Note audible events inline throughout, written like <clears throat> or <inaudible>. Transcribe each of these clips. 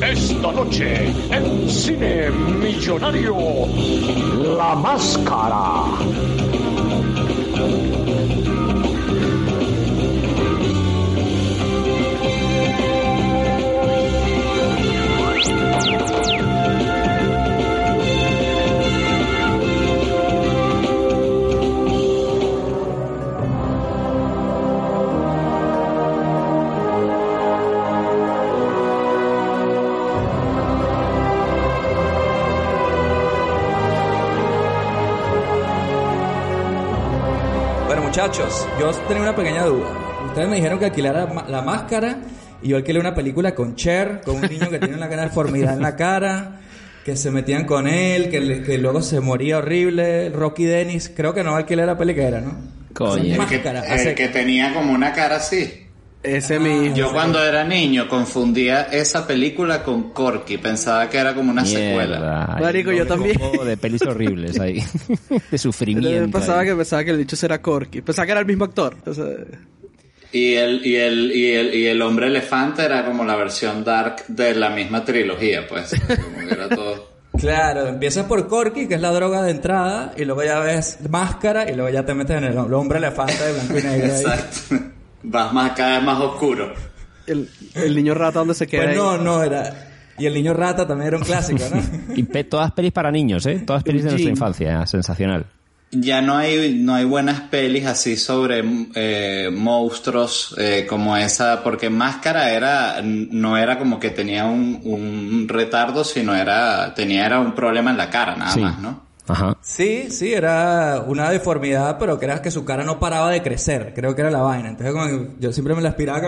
Esta noche, en Cine Millonario, La Máscara. Muchachos, yo tenía una pequeña duda. Ustedes me dijeron que alquilara la máscara y yo alquilé una película con Cher, con un niño que tiene una gran deformidad en la cara, que se metían con él, que, le- que luego se moría horrible. Rocky Dennis, creo que no alquilé la peli que era, ¿no? Coño. El que, máscara, el hace- que tenía como una cara así. Ese mismo. Yo cuando era niño confundía esa película con Corky, pensaba que era como una secuela. Mierda. Marico, Hay yo un también. de pelis horribles ahí. <laughs> de Yo sufrimiento. pensaba ahí. que pensaba que el dicho era Corky. Pensaba que era el mismo actor. Entonces, Y el, y el, y el, y el hombre elefante era como la versión dark de la misma trilogía, pues. Como que era todo. <laughs> Claro, empiezas por Corky, que es la droga de entrada, y luego ya ves máscara, y luego ya te metes en el hombre elefante de blanco y negro. ahí. Vas más, cada vez más oscuro. el, el niño rata donde se queda. Pues ahí. no, no era. Y el niño rata también era un clásico, ¿no? <laughs> Y pe- todas pelis para niños, ¿eh? Todas pelis de nuestra infancia. Sensacional. Ya no hay, no hay buenas pelis así sobre eh, monstruos eh, como esa, porque Máscara era, no era como que tenía un, un retardo, sino era, tenía era un problema en la cara, nada Sí. más, ¿no? Ajá. Sí, sí, era una deformidad, pero que era que su cara no paraba de crecer. Creo que era la vaina. Entonces, como que yo siempre me la aspiraba que-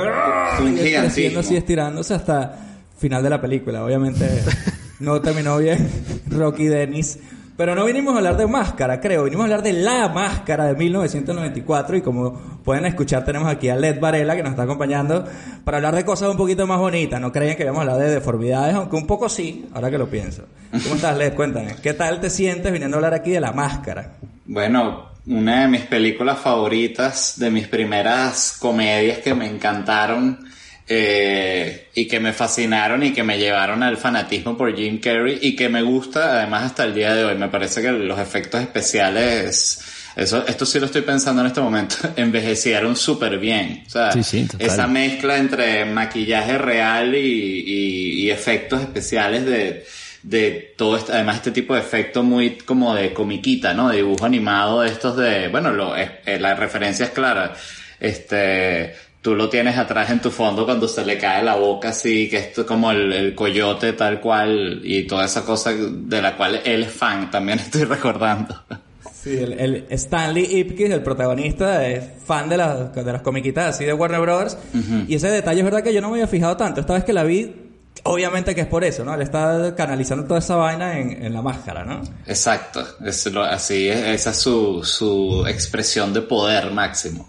creciendo así, estirándose hasta final de la película. Obviamente no terminó bien <laughs> Rocky Dennis. Pero no vinimos a hablar de máscara, creo. Vinimos a hablar de la máscara de 1994. Y como pueden escuchar, tenemos aquí a Led Varela que nos está acompañando para hablar de cosas un poquito más bonitas. No creían que íbamos a hablar de deformidades, aunque un poco sí, ahora que lo pienso. ¿Cómo estás, Led? Cuéntame. ¿Qué tal te sientes viniendo a hablar aquí de la máscara? Bueno, una de mis películas favoritas, de mis primeras comedias que me encantaron eh, y que me fascinaron y que me llevaron al fanatismo por Jim Carrey y que me gusta además hasta el día de hoy. Me parece que los efectos especiales, eso, esto sí lo estoy pensando en este momento, <laughs> envejecieron súper bien. O sea, Sí, sí, total. esa mezcla entre maquillaje real y, y- y efectos especiales de, de todo este, además este tipo de efecto muy como de comiquita, ¿no? De dibujo animado de estos de, bueno, lo, es- eh, la referencia es clara. Este, tú lo tienes atrás en tu fondo cuando se le cae la boca así, que es como el, el coyote tal cual y toda esa cosa de la cual él es fan, también <laughs> estoy recordando. Sí, el, el Stanley Ipkiss, el protagonista, es fan de, las de las comiquitas así de Warner Brothers. Y ese detalle es verdad que yo no me había fijado tanto. Esta vez que la vi, obviamente que es por eso, ¿no? Él está canalizando toda esa vaina en, en la máscara, ¿no? Exacto, es lo- así es, esa es su, su expresión de poder máximo.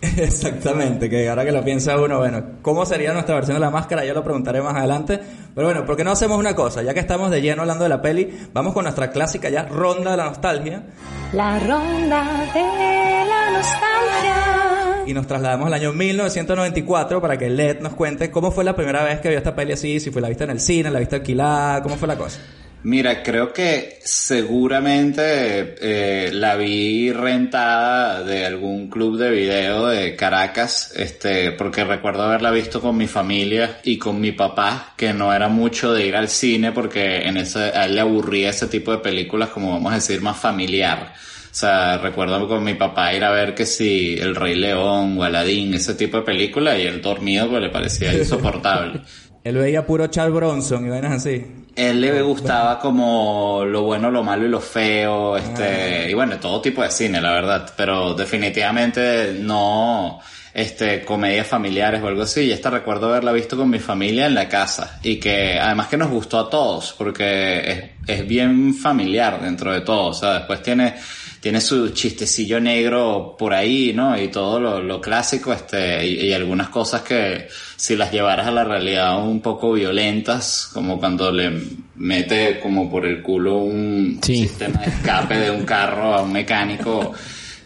<laughs> Exactamente, que ahora que lo piensa uno, bueno, ¿cómo sería nuestra versión de la máscara? Ya lo preguntaré más adelante. Pero bueno, ¿por qué no hacemos una cosa? Ya que estamos de lleno hablando de la peli, vamos con nuestra clásica ya ronda de la nostalgia. La ronda de la nostalgia. Y nos trasladamos al año 1994 para que Led nos cuente cómo fue la primera vez que vio esta peli así, si fue la vista en el cine, la vista alquilada, cómo fue la cosa. Mira, creo que seguramente eh, la vi rentada de algún club de video de Caracas, este, porque recuerdo haberla visto con mi familia y con mi papá, que no era mucho de ir al cine porque en ese, a él le aburría ese tipo de películas, como vamos a decir, más familiar. O sea, recuerdo con mi papá ir a ver que si El Rey León o Aladín, ese tipo de película, y él dormido pues le parecía <laughs> insoportable. Él veía puro Charles Bronson y vainas así. Él le gustaba como lo bueno, lo malo y lo feo, este, y bueno, todo tipo de cine, la verdad, pero definitivamente no, este, comedias familiares o algo así, y esta recuerdo haberla visto con mi familia en la casa, y que además que nos gustó a todos, porque es, es bien familiar dentro de todo, o sea, después tiene, tiene su chistecillo negro por ahí, ¿no? Y todo lo, lo clásico, este, y, y algunas cosas que si las llevaras a la realidad un poco violentas, como cuando le mete como por el culo un Sí. sistema de escape de un carro a un mecánico,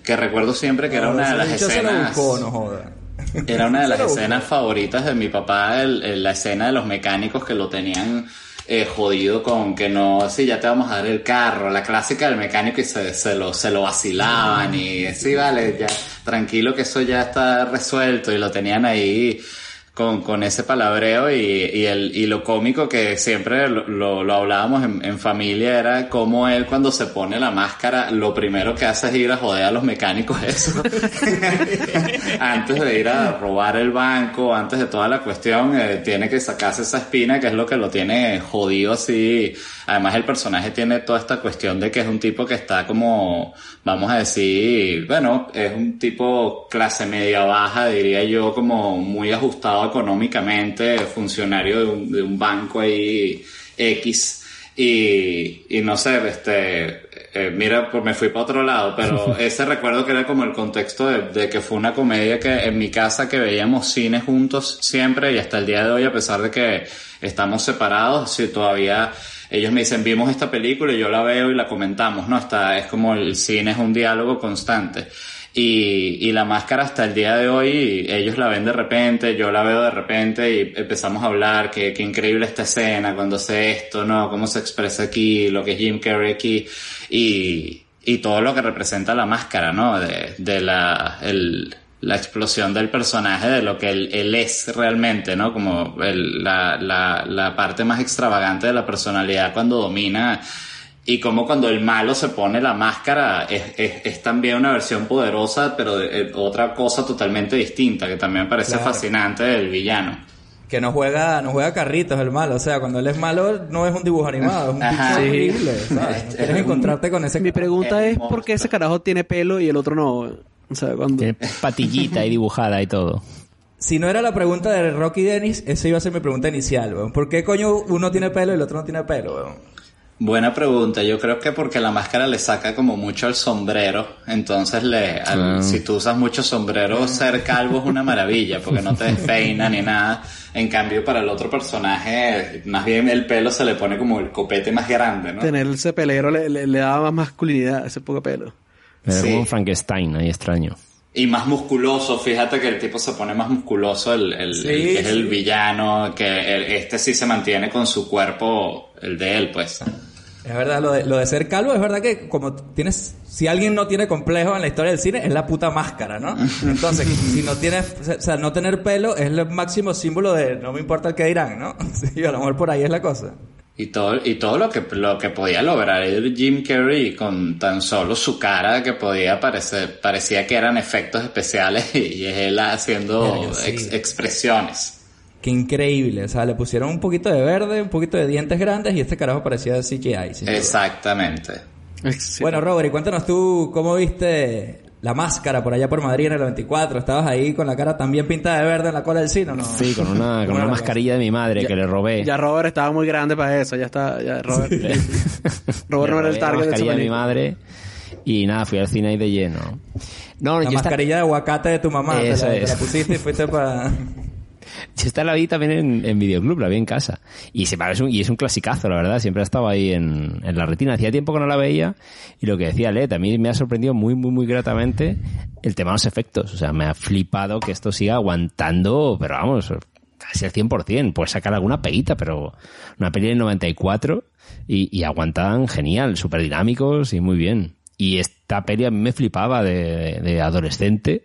que recuerdo siempre que era una de las escenas... buscó, no joda. Era una de las escenas favoritas de mi papá, el- el- la escena de los mecánicos que lo tenían eh, jodido con que no, sí, ya te vamos a dar el carro, la clásica del mecánico y se, se lo, se lo vacilaban y sí, vale, ya, tranquilo que eso ya está resuelto y lo tenían ahí con, con ese palabreo y, y, el, y lo cómico que siempre lo, lo, hablábamos en, en familia era cómo él cuando se pone la máscara lo primero que hace es ir a joder a los mecánicos <laughs> eso. <laughs> Antes de ir a robar el banco antes de toda la cuestión eh, tiene que sacarse esa espina que es lo que lo tiene jodido así. Además el personaje tiene toda esta cuestión de que es un tipo que está como vamos a decir bueno es un tipo clase media baja diría yo como muy ajustado económicamente funcionario de un, de un banco ahí X y, y no sé, este, eh, mira, pues me fui para otro lado, pero <laughs> ese recuerdo que era como el contexto de, de que fue una comedia que en mi casa que veíamos cine juntos siempre y hasta el día de hoy, a pesar de que estamos separados, si todavía ellos me dicen, vimos esta película y yo la veo y la comentamos, ¿no? Está, es como el cine es un diálogo constante. Y, y la máscara hasta el día de hoy, ellos la ven de repente, yo la veo de repente y empezamos a hablar que, que increíble esta escena cuando hace esto, ¿no? Cómo se expresa aquí, lo que es Jim Carrey aquí y, y todo lo que representa la máscara, ¿no? De, de la, el, la explosión del personaje, de lo que él, él es realmente, ¿no? Como el, la, la, la parte más extravagante de la personalidad cuando domina y como cuando el malo se pone la máscara es, es, es también una versión poderosa, pero de, eh, otra cosa totalmente distinta, que también me parece Claro. fascinante del villano. Que no juega, no juega carritos el malo. O sea, cuando él es malo, no es un dibujo animado, es un <laughs> Ajá. Sí. horrible. ¿sabes? Es- No es Quieres un- encontrarte con ese Mi pregunta Es por qué ese carajo tiene pelo y el otro no. O sea, cuando... Tiene patillita y dibujada y todo. <laughs> Si no era la pregunta de Rocky Dennis, esa iba a ser mi pregunta inicial, weón. ¿Por qué coño uno tiene pelo y el otro no tiene pelo, weón? Buena pregunta. Yo creo que porque la máscara le saca como mucho al sombrero. Entonces, le, al- Ah. si tú usas mucho sombrero, ser calvo es una maravilla porque no te despeina ni nada. En cambio, para el otro personaje, más bien el pelo se le pone como el copete más grande, ¿no? Tener ese pelero le, le, le daba más masculinidad, ese poco pelo. Era Sí. como un Frankenstein ahí extraño. Y más musculoso, fíjate que el tipo se pone más musculoso, el, el- Sí, el que es el villano, que el- este sí se mantiene con su cuerpo, el de él, pues. Es verdad, lo de, lo de ser calvo es verdad que como tienes, si alguien no tiene complejo en la historia del cine, es la puta máscara, ¿no? Entonces, si no tienes, o sea, no tener pelo es el máximo símbolo de no me importa el que dirán, ¿no? <laughs> Sí, a lo mejor por ahí es la cosa. Y todo, y todo lo que, lo que podía lograr Jim Carrey con tan solo su cara que podía parecer, parecía que eran efectos especiales <laughs> y es él haciendo Verga, sí. ex- expresiones. Qué increíble, o sea, le pusieron un poquito de verde, un poquito de dientes grandes y este carajo parecía CGI. duda. Exactamente. Sí. Bueno, Robert, y cuéntanos tú cómo viste la máscara por allá por Madrid en el 94. ¿Estabas ahí con la cara también pintada de verde en la cola del cine o no? Sí, con una, con ¿Cómo una la mascarilla de mi madre que le robé. Ya Robert estaba muy grande para eso, ya está, ya Robert. <laughs> Robert no era el la target de su mascarilla de mi película. madre y nada, fui al cine ahí de lleno. No, La mascarilla de aguacate de tu mamá. Te Eso la, te es. la pusiste y fuiste para... <laughs> <laughs> yo esta la vi también en, en videoclub, la vi en casa. Y, se, es un, y es un clasicazo, la verdad. Siempre ha estado ahí en, en la retina. Hacía tiempo que no la veía. Y lo que decía Let, a me ha sorprendido muy, muy, muy gratamente el tema de los efectos. O sea, me ha flipado que esto siga aguantando, pero vamos, casi al 100%. Puedes sacar alguna peguita, pero una peli del 94 y, y aguantan genial, súper dinámicos y muy bien. Y esta peli a mí me flipaba de, adolescente,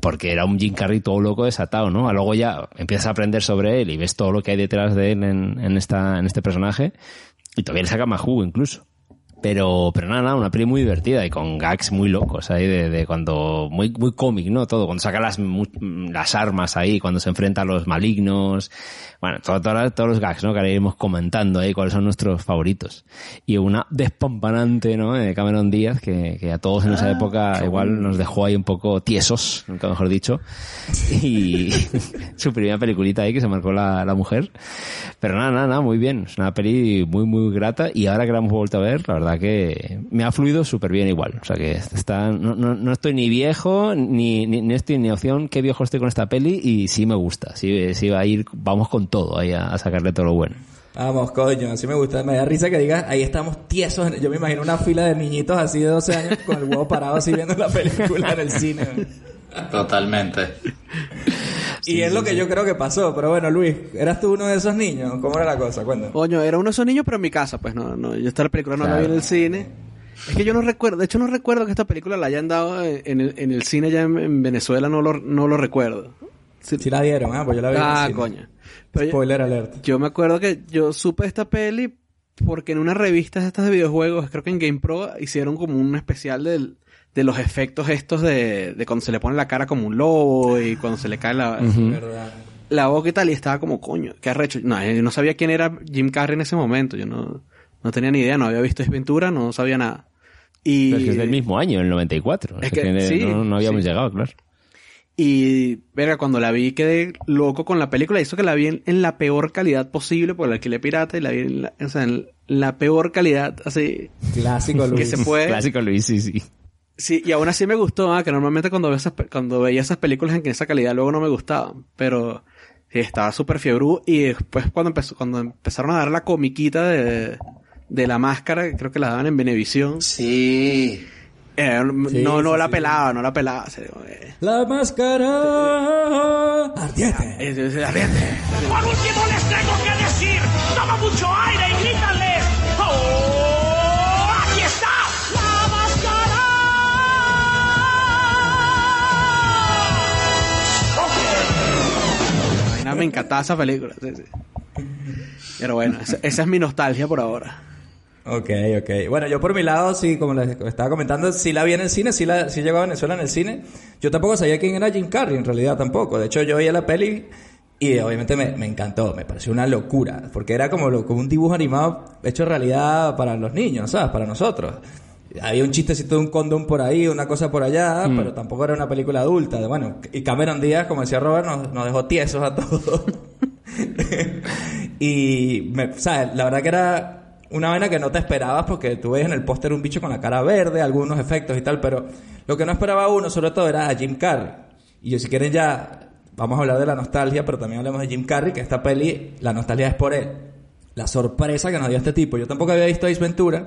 porque era un Jim Carrey todo loco desatado, ¿no? Luego ya empiezas a aprender sobre él y ves todo lo que hay detrás de él en, en esta, en este personaje, y todavía le saca más jugo incluso. Pero, pero nada, nada, una peli muy divertida y con gags muy locos ahí de, de cuando, muy, muy cómic, ¿no? Todo, cuando saca las, las armas ahí, cuando se enfrenta a los malignos, bueno, todo- todo- todos los gags, ¿no? Que ahora iremos comentando ahí cuáles son nuestros favoritos. Y una despampanante, ¿no? De Cameron Díaz, que, que a todos en esa época igual nos dejó ahí un poco tiesos, nunca mejor dicho. Y <laughs> su primera peliculita ahí que se marcó la, la mujer. Pero nada, nada, nada, muy bien. Es una peli muy, muy grata. Y ahora que la hemos vuelto a ver, la verdad que me ha fluido súper bien igual. O sea que está, no, no, no estoy ni viejo, ni, ni, ni estoy ni opción qué viejo estoy con esta peli. Y sí me gusta. Sí, sí va a ir, vamos con todo ahí a, a sacarle todo lo bueno. Vamos, coño, así me gusta. Me da risa que digas, ahí estamos tiesos. Yo me imagino una fila de niñitos así de 12 años con el huevo parado así viendo la película en el cine. Totalmente. Y es lo que yo creo que pasó. Pero bueno, Luis, ¿eras tú uno de esos niños? ¿Cómo era la cosa? Cuéntame. Coño, era uno de esos niños, pero en mi casa, pues no, no. Yo esta película no la vi en el cine. Es que yo no recuerdo, de hecho no recuerdo que esta película la hayan dado en el, en el cine ya en, en Venezuela, no lo, no lo recuerdo. Sí. Sí la dieron, ah, pues yo la vi en el Ah, cine. coño. Pero yo- Spoiler alert. Yo me acuerdo que yo supe esta peli porque en una revista de estas de videojuegos, creo que en GamePro, hicieron como un especial del- de los efectos estos de, de cuando se le pone la cara como un lobo y cuando se le cae la, la boca y tal, y estaba como, coño, qué arrecho. No, yo no sabía quién era Jim Carrey en ese momento, yo no, no tenía ni idea, no había visto Ventura, no sabía nada. Y, Pero es que es del mismo año, el 94. Es Es que- que, sí, no, no habíamos sí. llegado, claro. Y, verga, cuando la vi quedé loco con la película. Hizo que la vi en, en la peor calidad posible, por la alquilé pirata y la vi en la, o sea, en la peor calidad, así, Clásico que Luis. se puede. Clásico Luis, sí, sí. Sí, y aún así me gustó, ah, que normalmente cuando, esas, pe- cuando veía esas películas en esa calidad luego no me gustaban. Pero sí, estaba súper fiebrú y después cuando empezó, cuando empezaron a dar la comiquita de, de la máscara, creo que la daban en Venevisión. Sí. eh, Sí, no, no sí, la sí. pelaba, no la pelaba. o sea, eh, La máscara ardiente. ardiente. Por último les tengo que decir, toma mucho aire y grítales. Me encantaba esa película. Pero bueno, esa, es mi nostalgia por ahora. Ok, ok. Bueno, yo por mi lado, sí, como les estaba comentando, sí la vi en el cine, sí, la, sí llegó a Venezuela en el cine. Yo tampoco sabía quién era Jim Carrey, en realidad tampoco. De hecho, yo veía la peli y obviamente me, me encantó, me pareció una locura, porque era como, lo- como un dibujo animado hecho realidad para los niños, ¿sabes? Para nosotros. Había un chistecito de un condón por ahí, una cosa por allá, pero tampoco era una película adulta. De, bueno, y Cameron Díaz, como decía Robert, nos, nos dejó tiesos a todos. <laughs> y, me, ¿sabes? La verdad que era una vaina que no te esperabas porque tú ves en el póster un bicho con la cara verde, algunos efectos y tal, pero lo que no esperaba uno sobre todo era a Jim Carrey. Y yo si quieren ya vamos a hablar de la nostalgia, pero también hablemos de Jim Carrey, que esta peli, la nostalgia es por él. La sorpresa que nos dio este tipo. Yo tampoco había visto Ace Ventura.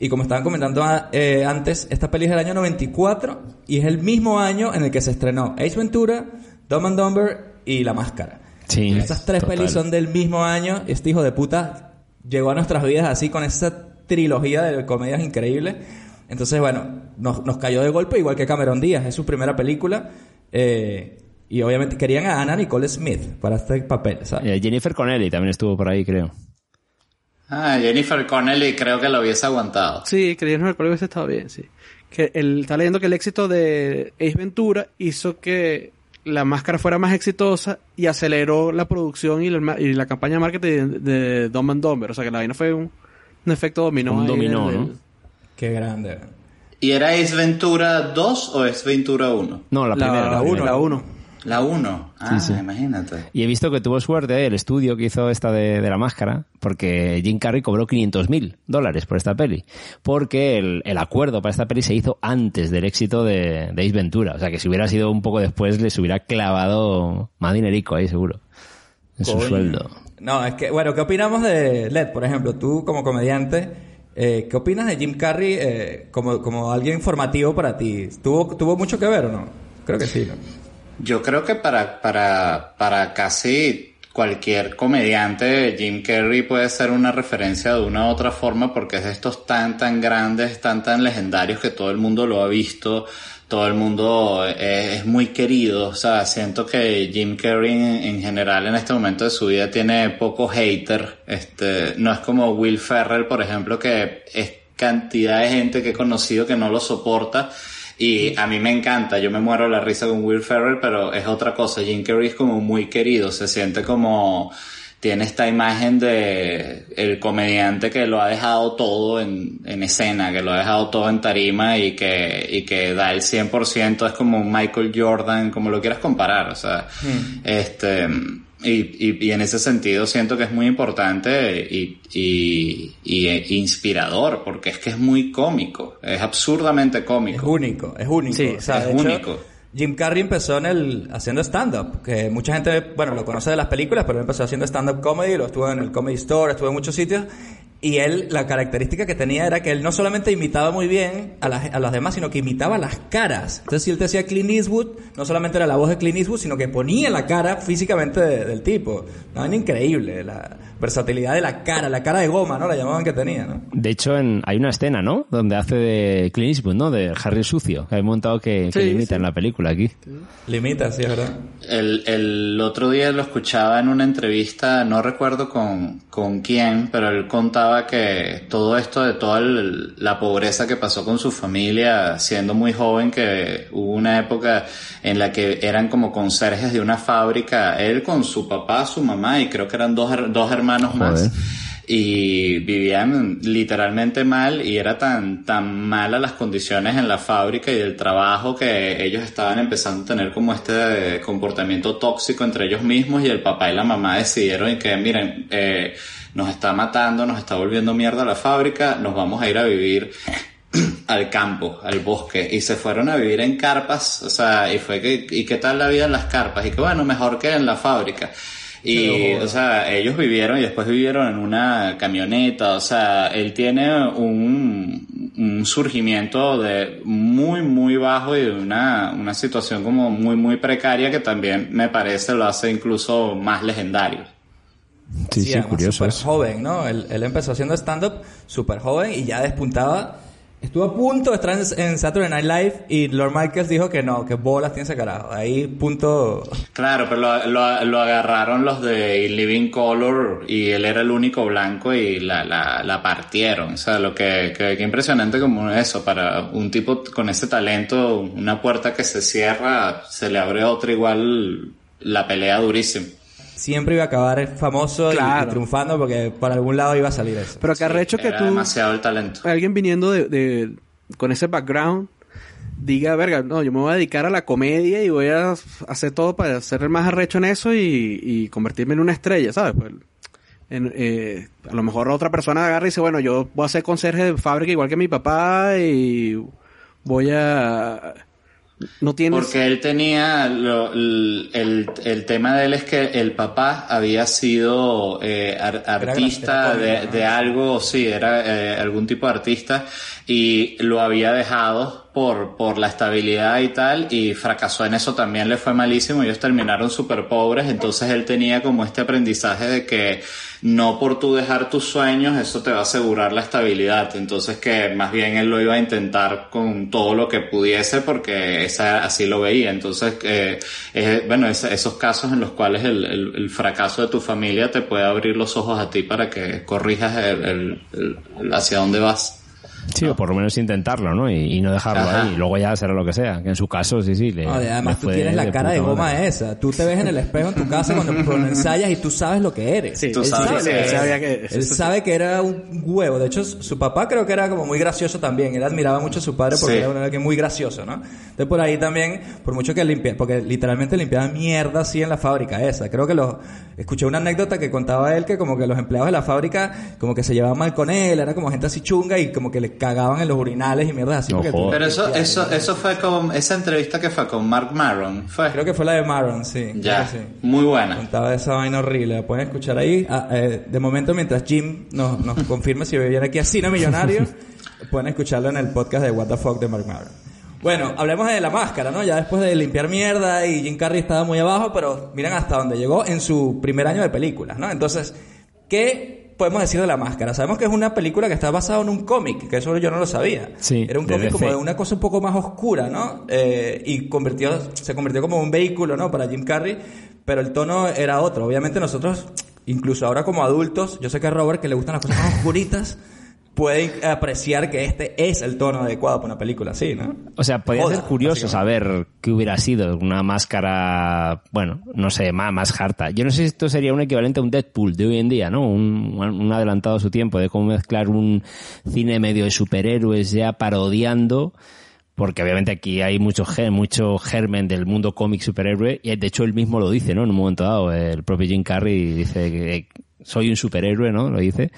Y como estaban comentando ah, eh, antes, esta peli es del año 94 y es el mismo año en el que se estrenó Ace Ventura, Dumb and Dumber y La Máscara. Sí, Estas tres total. pelis son del mismo año. Este hijo de puta llegó a nuestras vidas así con esa trilogía de comedias increíbles. Entonces, bueno, nos, nos cayó de golpe, igual que Cameron Díaz. Es su primera película. eh, y obviamente querían a Anna Nicole Smith para este papel, ¿sabes? Jennifer Connelly también estuvo por ahí, creo. Ah, Jennifer Connelly creo que lo hubiese aguantado. Sí, que el hubiese estado bien, sí. Que el, está leyendo que el éxito de Ace Ventura hizo que la máscara fuera más exitosa y aceleró la producción y la, ma- y la campaña de marketing de, de Dumb and Dumber. O sea que la vaina fue un, un efecto dominó. Un dominó, del- ¿no? del- Qué grande. ¿Y era Ace Ventura 2 o Ace Ventura 1? No, la, primera. La 1, primera. la 1. La 1. Ah, sí. imagínate. Y he visto que tuvo suerte el estudio que hizo esta de, de la máscara, porque Jim Carrey cobró 500 mil dólares por esta peli. Porque el, el acuerdo para esta peli se hizo antes del éxito de, de Ace Ventura. O sea que si hubiera sido un poco después, les hubiera clavado más dinerico ahí, seguro. En su sueldo. No, es que, bueno, ¿qué opinamos de Led, por ejemplo? Tú como comediante, eh, ¿qué opinas de Jim Carrey eh, como, como alguien formativo para ti? ¿Tuvo, ¿Tuvo mucho que ver o no? Creo que sí, ¿no? Yo creo que para, para, para casi cualquier comediante, Jim Carrey puede ser una referencia de una u otra forma porque es de estos tan, tan grandes, tan, tan legendarios que todo el mundo lo ha visto, todo el mundo es, muy querido. O sea, siento que Jim Carrey en, en general en este momento de su vida tiene poco hater. Este, no es como Will Ferrell, por ejemplo, que es cantidad de gente que he conocido que no lo soporta. Y a mí me encanta, yo me muero de la risa con Will Ferrell, pero es otra cosa. Jim Carrey es como muy querido, se siente como, tiene esta imagen de el comediante que lo ha dejado todo en, en escena, que lo ha dejado todo en tarima y que, y que da el 100%, es como un Michael Jordan, como lo quieras comparar, o sea, este, y, y, y en ese sentido siento que es muy importante y, y, y eh, inspirador, porque es que es muy cómico, es absurdamente Es cómico. único, es único. Sí, O sea, es hecho, único. Jim Carrey empezó en el haciendo stand-up, que mucha gente, bueno, lo conoce de las películas, pero él empezó haciendo stand-up comedy, lo estuvo en el Comedy Store, estuvo en muchos sitios, y él, la característica que tenía era que él no solamente imitaba muy bien a las, a las demás, sino que imitaba las caras. Entonces, si él te decía Clint Eastwood, no solamente era la voz de Clint Eastwood, sino que ponía la cara físicamente de- del tipo. No, increíble, la versatilidad de la cara, la cara de goma, ¿no? La llamaban que tenía, ¿no? De hecho, en, hay una escena, ¿no? Donde hace de Clint Eastwood, ¿no? De Harry Sucio. Que hay montado que, que Sí, limita sí. en la película aquí. Limita, sí, es verdad. El, el otro día lo escuchaba en una entrevista, no recuerdo con, con quién, pero él contaba que todo esto de toda el- la pobreza que pasó con su familia siendo muy joven, que hubo una época en la que eran como conserjes de una fábrica, él con su papá, su mamá y creo que eran dos, dos hermanos Joder. más y vivían literalmente mal y era tan tan malas las condiciones en la fábrica y del trabajo que ellos estaban empezando a tener como este comportamiento tóxico entre ellos mismos y el papá y la mamá decidieron que miren eh, nos está matando nos está volviendo mierda la fábrica nos vamos a ir a vivir <clears throat> al campo, al bosque, y se fueron a vivir en carpas, o sea, y fue que, ¿y qué tal la vida en las carpas? Y que bueno, mejor que en la fábrica. Y, o sea, ellos vivieron y después vivieron en una camioneta, o sea, él tiene un, un surgimiento de muy, muy bajo y de una, una situación como muy, muy precaria que también me parece lo hace incluso más legendario. Sí, sí, curioso súper joven, ¿no? Él, él empezó haciendo stand-up súper joven y ya despuntaba. Estuvo a punto de estar en, en Saturday Night Live y Lord Michaels dijo que no, que bolas tiene ese carajo. Ahí punto... Claro, pero lo, lo, agarraron los de Living Color y él era el único blanco y la, la, la partieron. O sea, lo que, que, que impresionante como eso, para un tipo con ese talento, una puerta que se cierra, se le abre otra igual, la pelea durísimo. Siempre iba a acabar famoso y- triunfando porque por algún lado iba a salir eso. Pero que arrecho que Era tú, demasiado el talento. alguien viniendo de, de- con ese background, diga, verga, no, yo me voy a dedicar a la comedia y voy a hacer todo para ser el más arrecho en eso y, y convertirme en una estrella, ¿sabes? Pues, en, eh, a lo mejor otra persona agarra y dice, bueno, yo voy a ser conserje de fábrica igual que mi papá y voy a... No tienes... Porque él tenía, lo- el, el, el tema de él es que el papá había sido eh, ar- artista era de, de algo, sí, era eh, algún tipo de artista y lo había dejado por, la estabilidad y tal y fracasó en eso también, le fue malísimo, ellos terminaron súper pobres, entonces él tenía como este aprendizaje de que no por tú dejar tus sueños, eso te va a asegurar la estabilidad. Entonces que más bien él lo iba a intentar con todo lo que pudiese porque esa, así lo veía. Entonces, eh, eh, bueno, esos casos en los cuales el, el- fracaso de tu familia te puede abrir los ojos a ti para que corrijas el hacia dónde vas. Sí, o por lo menos intentarlo, ¿no? Y, y no dejarlo Ajá. ahí. Y luego ya será lo que sea. Que en su caso, sí, sí. Le, No, y le además tú tienes la cara de goma madre. esa. Tú te ves en el espejo en tu casa cuando, <laughs> ensayas y tú sabes lo que eres. Sí, Tú él sabes sabe, que que eres. Sabía que- Él sabe que era un huevo. De hecho, su papá creo que era como muy gracioso también. Él admiraba mucho a su padre porque Sí. era un alguien muy gracioso, ¿no? Entonces por ahí también, por mucho que limpia, porque literalmente limpiaba mierda así en la fábrica esa. Creo que los, escuché una anécdota que contaba él que como que los empleados de la fábrica como que se llevaban mal con él, era como gente así chunga y como que le cagaban en los urinales y mierdas así. No porque tú-. Pero eso, eso, eso fue con, esa entrevista que fue con Mark Maron, fue. Creo que fue la de Maron, sí. ya, sí. muy buena. Contaba de esa vaina horrible. La pueden escuchar ahí. Ah, eh, de momento, mientras Jim nos, nos <laughs> confirme si viene aquí a Cine Millonario, <laughs> pueden escucharlo en el podcast de What the Fuck de Mark Maron. Bueno, hablemos de la máscara, ¿no? Ya después de limpiar mierda y Jim Carrey estaba muy abajo, pero miren hasta dónde llegó en su primer año de películas, ¿no? Entonces, ¿qué podemos decir de la máscara? Sabemos que es una película que está basada en un cómic, que eso yo no lo sabía. Sí, Era un cómic como de una cosa un poco más oscura, ¿no? Eh, y convirtió, se convirtió como un vehículo, ¿no? Para Jim Carrey, pero el tono era otro. Obviamente nosotros, incluso ahora como adultos, yo sé que a Robert que le gustan las cosas más <laughs> oscuritas, puede apreciar que este es el tono adecuado para una película así, ¿no? O sea, podría Joda, ser curioso saber qué hubiera sido una máscara, bueno, no sé, más, más harta. Yo no sé si esto sería un equivalente a un Deadpool de hoy en día, ¿no? Un, un adelantado a su tiempo, de cómo mezclar un cine medio de superhéroes ya parodiando, porque obviamente aquí hay mucho, mucho germen del mundo cómic superhéroe, y de hecho él mismo lo dice, ¿no? En un momento dado, el propio Jim Carrey dice que soy un superhéroe, ¿no? Lo dice.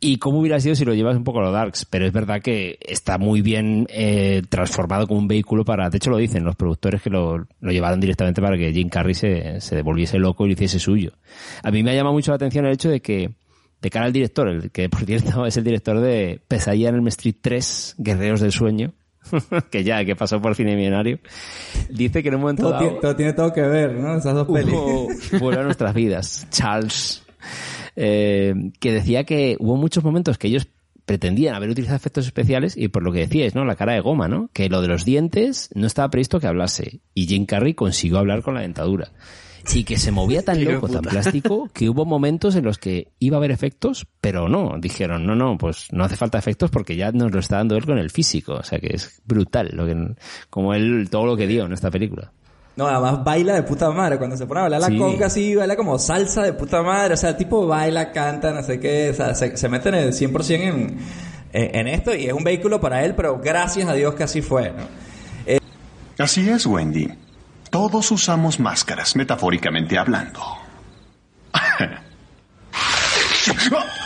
Y cómo hubiera sido si lo llevas un poco a lo darks, pero es verdad que está muy bien eh, transformado como un vehículo para, de hecho lo dicen los productores que lo, lo llevaron directamente para que Jim Carrey se, se devolviese loco y lo hiciese suyo. A mí me ha llamado mucho la atención el hecho de que de cara al director, el que por cierto <laughs> es el director de Pesadilla en el Street 3, Guerreros del Sueño, <laughs> que ya, que pasó por cine millonario, dice que en un momento Todo, dado tiene, todo tiene todo que ver, ¿no? Esas dos pelis. <laughs> Vuelve a nuestras vidas, Charles, eh, que decía que hubo muchos momentos que ellos pretendían haber utilizado efectos especiales y por lo que decíais, ¿no? La cara de goma, ¿no? Que lo de los dientes no estaba previsto que hablase y Jim Carrey consiguió hablar con la dentadura. Y que se movía tan <laughs> loco, tan plástico, que hubo momentos en los que iba a haber efectos, pero no. Dijeron, no, no, pues no hace falta efectos porque ya nos lo está dando él con el físico. O sea que es brutal lo que, como él, todo lo que dio en esta película. No, además baila de puta madre. Cuando se pone a bailar la Sí. conga así, baila como salsa de puta madre. O sea, el tipo baila, canta, no sé qué. O sea, se, se mete en el 100% en, en, en esto y es un vehículo para él, pero gracias a Dios que así fue, ¿no? Así es, Wendy. Todos usamos máscaras, metafóricamente hablando. <laughs>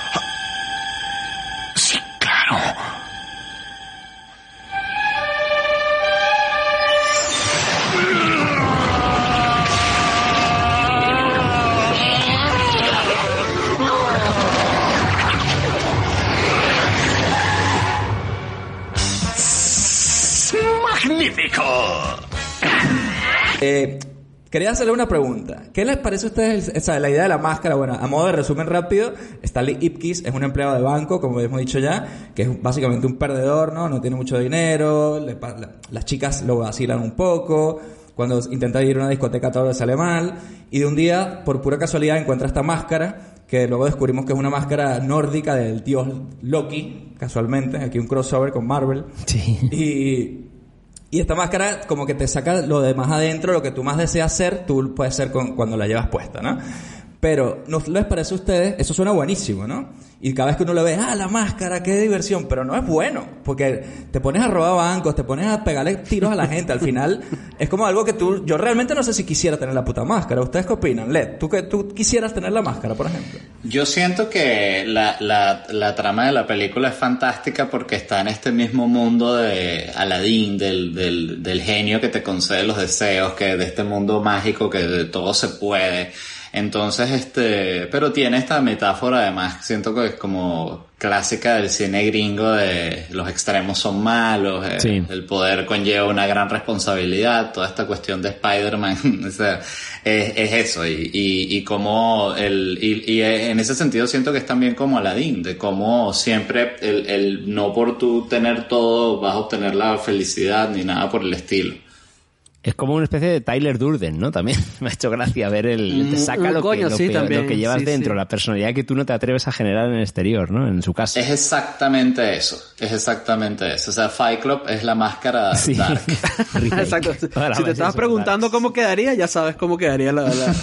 Eh, quería hacerle una pregunta. ¿Qué les parece a ustedes o sea, la idea de la máscara? Bueno, a modo de resumen rápido, Stanley Ipkiss es un empleado de banco, como hemos dicho ya, que es básicamente un perdedor, ¿no? No tiene mucho dinero, le la- las chicas lo vacilan un poco, cuando intenta ir a una discoteca todo le sale mal, y de un día, por pura casualidad, encuentra esta máscara, que luego descubrimos que es una máscara nórdica del dios Loki, casualmente, aquí un crossover con Marvel. Sí. Y, y esta máscara como que te saca lo de más adentro, lo que tú más deseas ser, tú puedes ser con- cuando la llevas puesta, ¿no? Pero, ¿no les parece a ustedes? Eso suena buenísimo, ¿no? Y cada vez que uno lo ve, ah, la máscara, qué diversión, pero no es bueno, porque te pones a robar bancos, te pones a pegarle tiros a la gente, al final <laughs> es como algo que tú, yo realmente no sé si quisiera tener la puta máscara, ¿ustedes qué opinan? Led, ¿tú, que, tú quisieras tener la máscara, por ejemplo? Yo siento que la, la, la trama de la película es fantástica porque está en este mismo mundo de Aladdin, del, del, del genio que te concede los deseos, que de este mundo mágico que de todo se puede. Entonces, este, pero tiene esta metáfora además, siento que es como clásica del cine gringo de los extremos son malos, eh, Sí. el poder conlleva una gran responsabilidad, toda esta cuestión de Spider-Man, <laughs> o sea, es, es eso, y, y, y como el, y, y en ese sentido siento que es también como Aladdin, de cómo siempre el, el no por tú tener todo vas a obtener la felicidad ni nada por el estilo. Es como una especie de Tyler Durden, ¿no? También <laughs> me ha hecho gracia ver el... Te saca Mm, lo, coño, que, lo, sí, que llevas sí, dentro, sí. la personalidad que tú no te atreves a generar en el exterior, ¿no? En su casa. Es exactamente eso, es exactamente eso. O sea, Fight Club es la máscara <laughs> Sí. dark. <laughs> Exacto. Las Si te estabas preguntando cómo quedaría, ya sabes cómo quedaría la... la-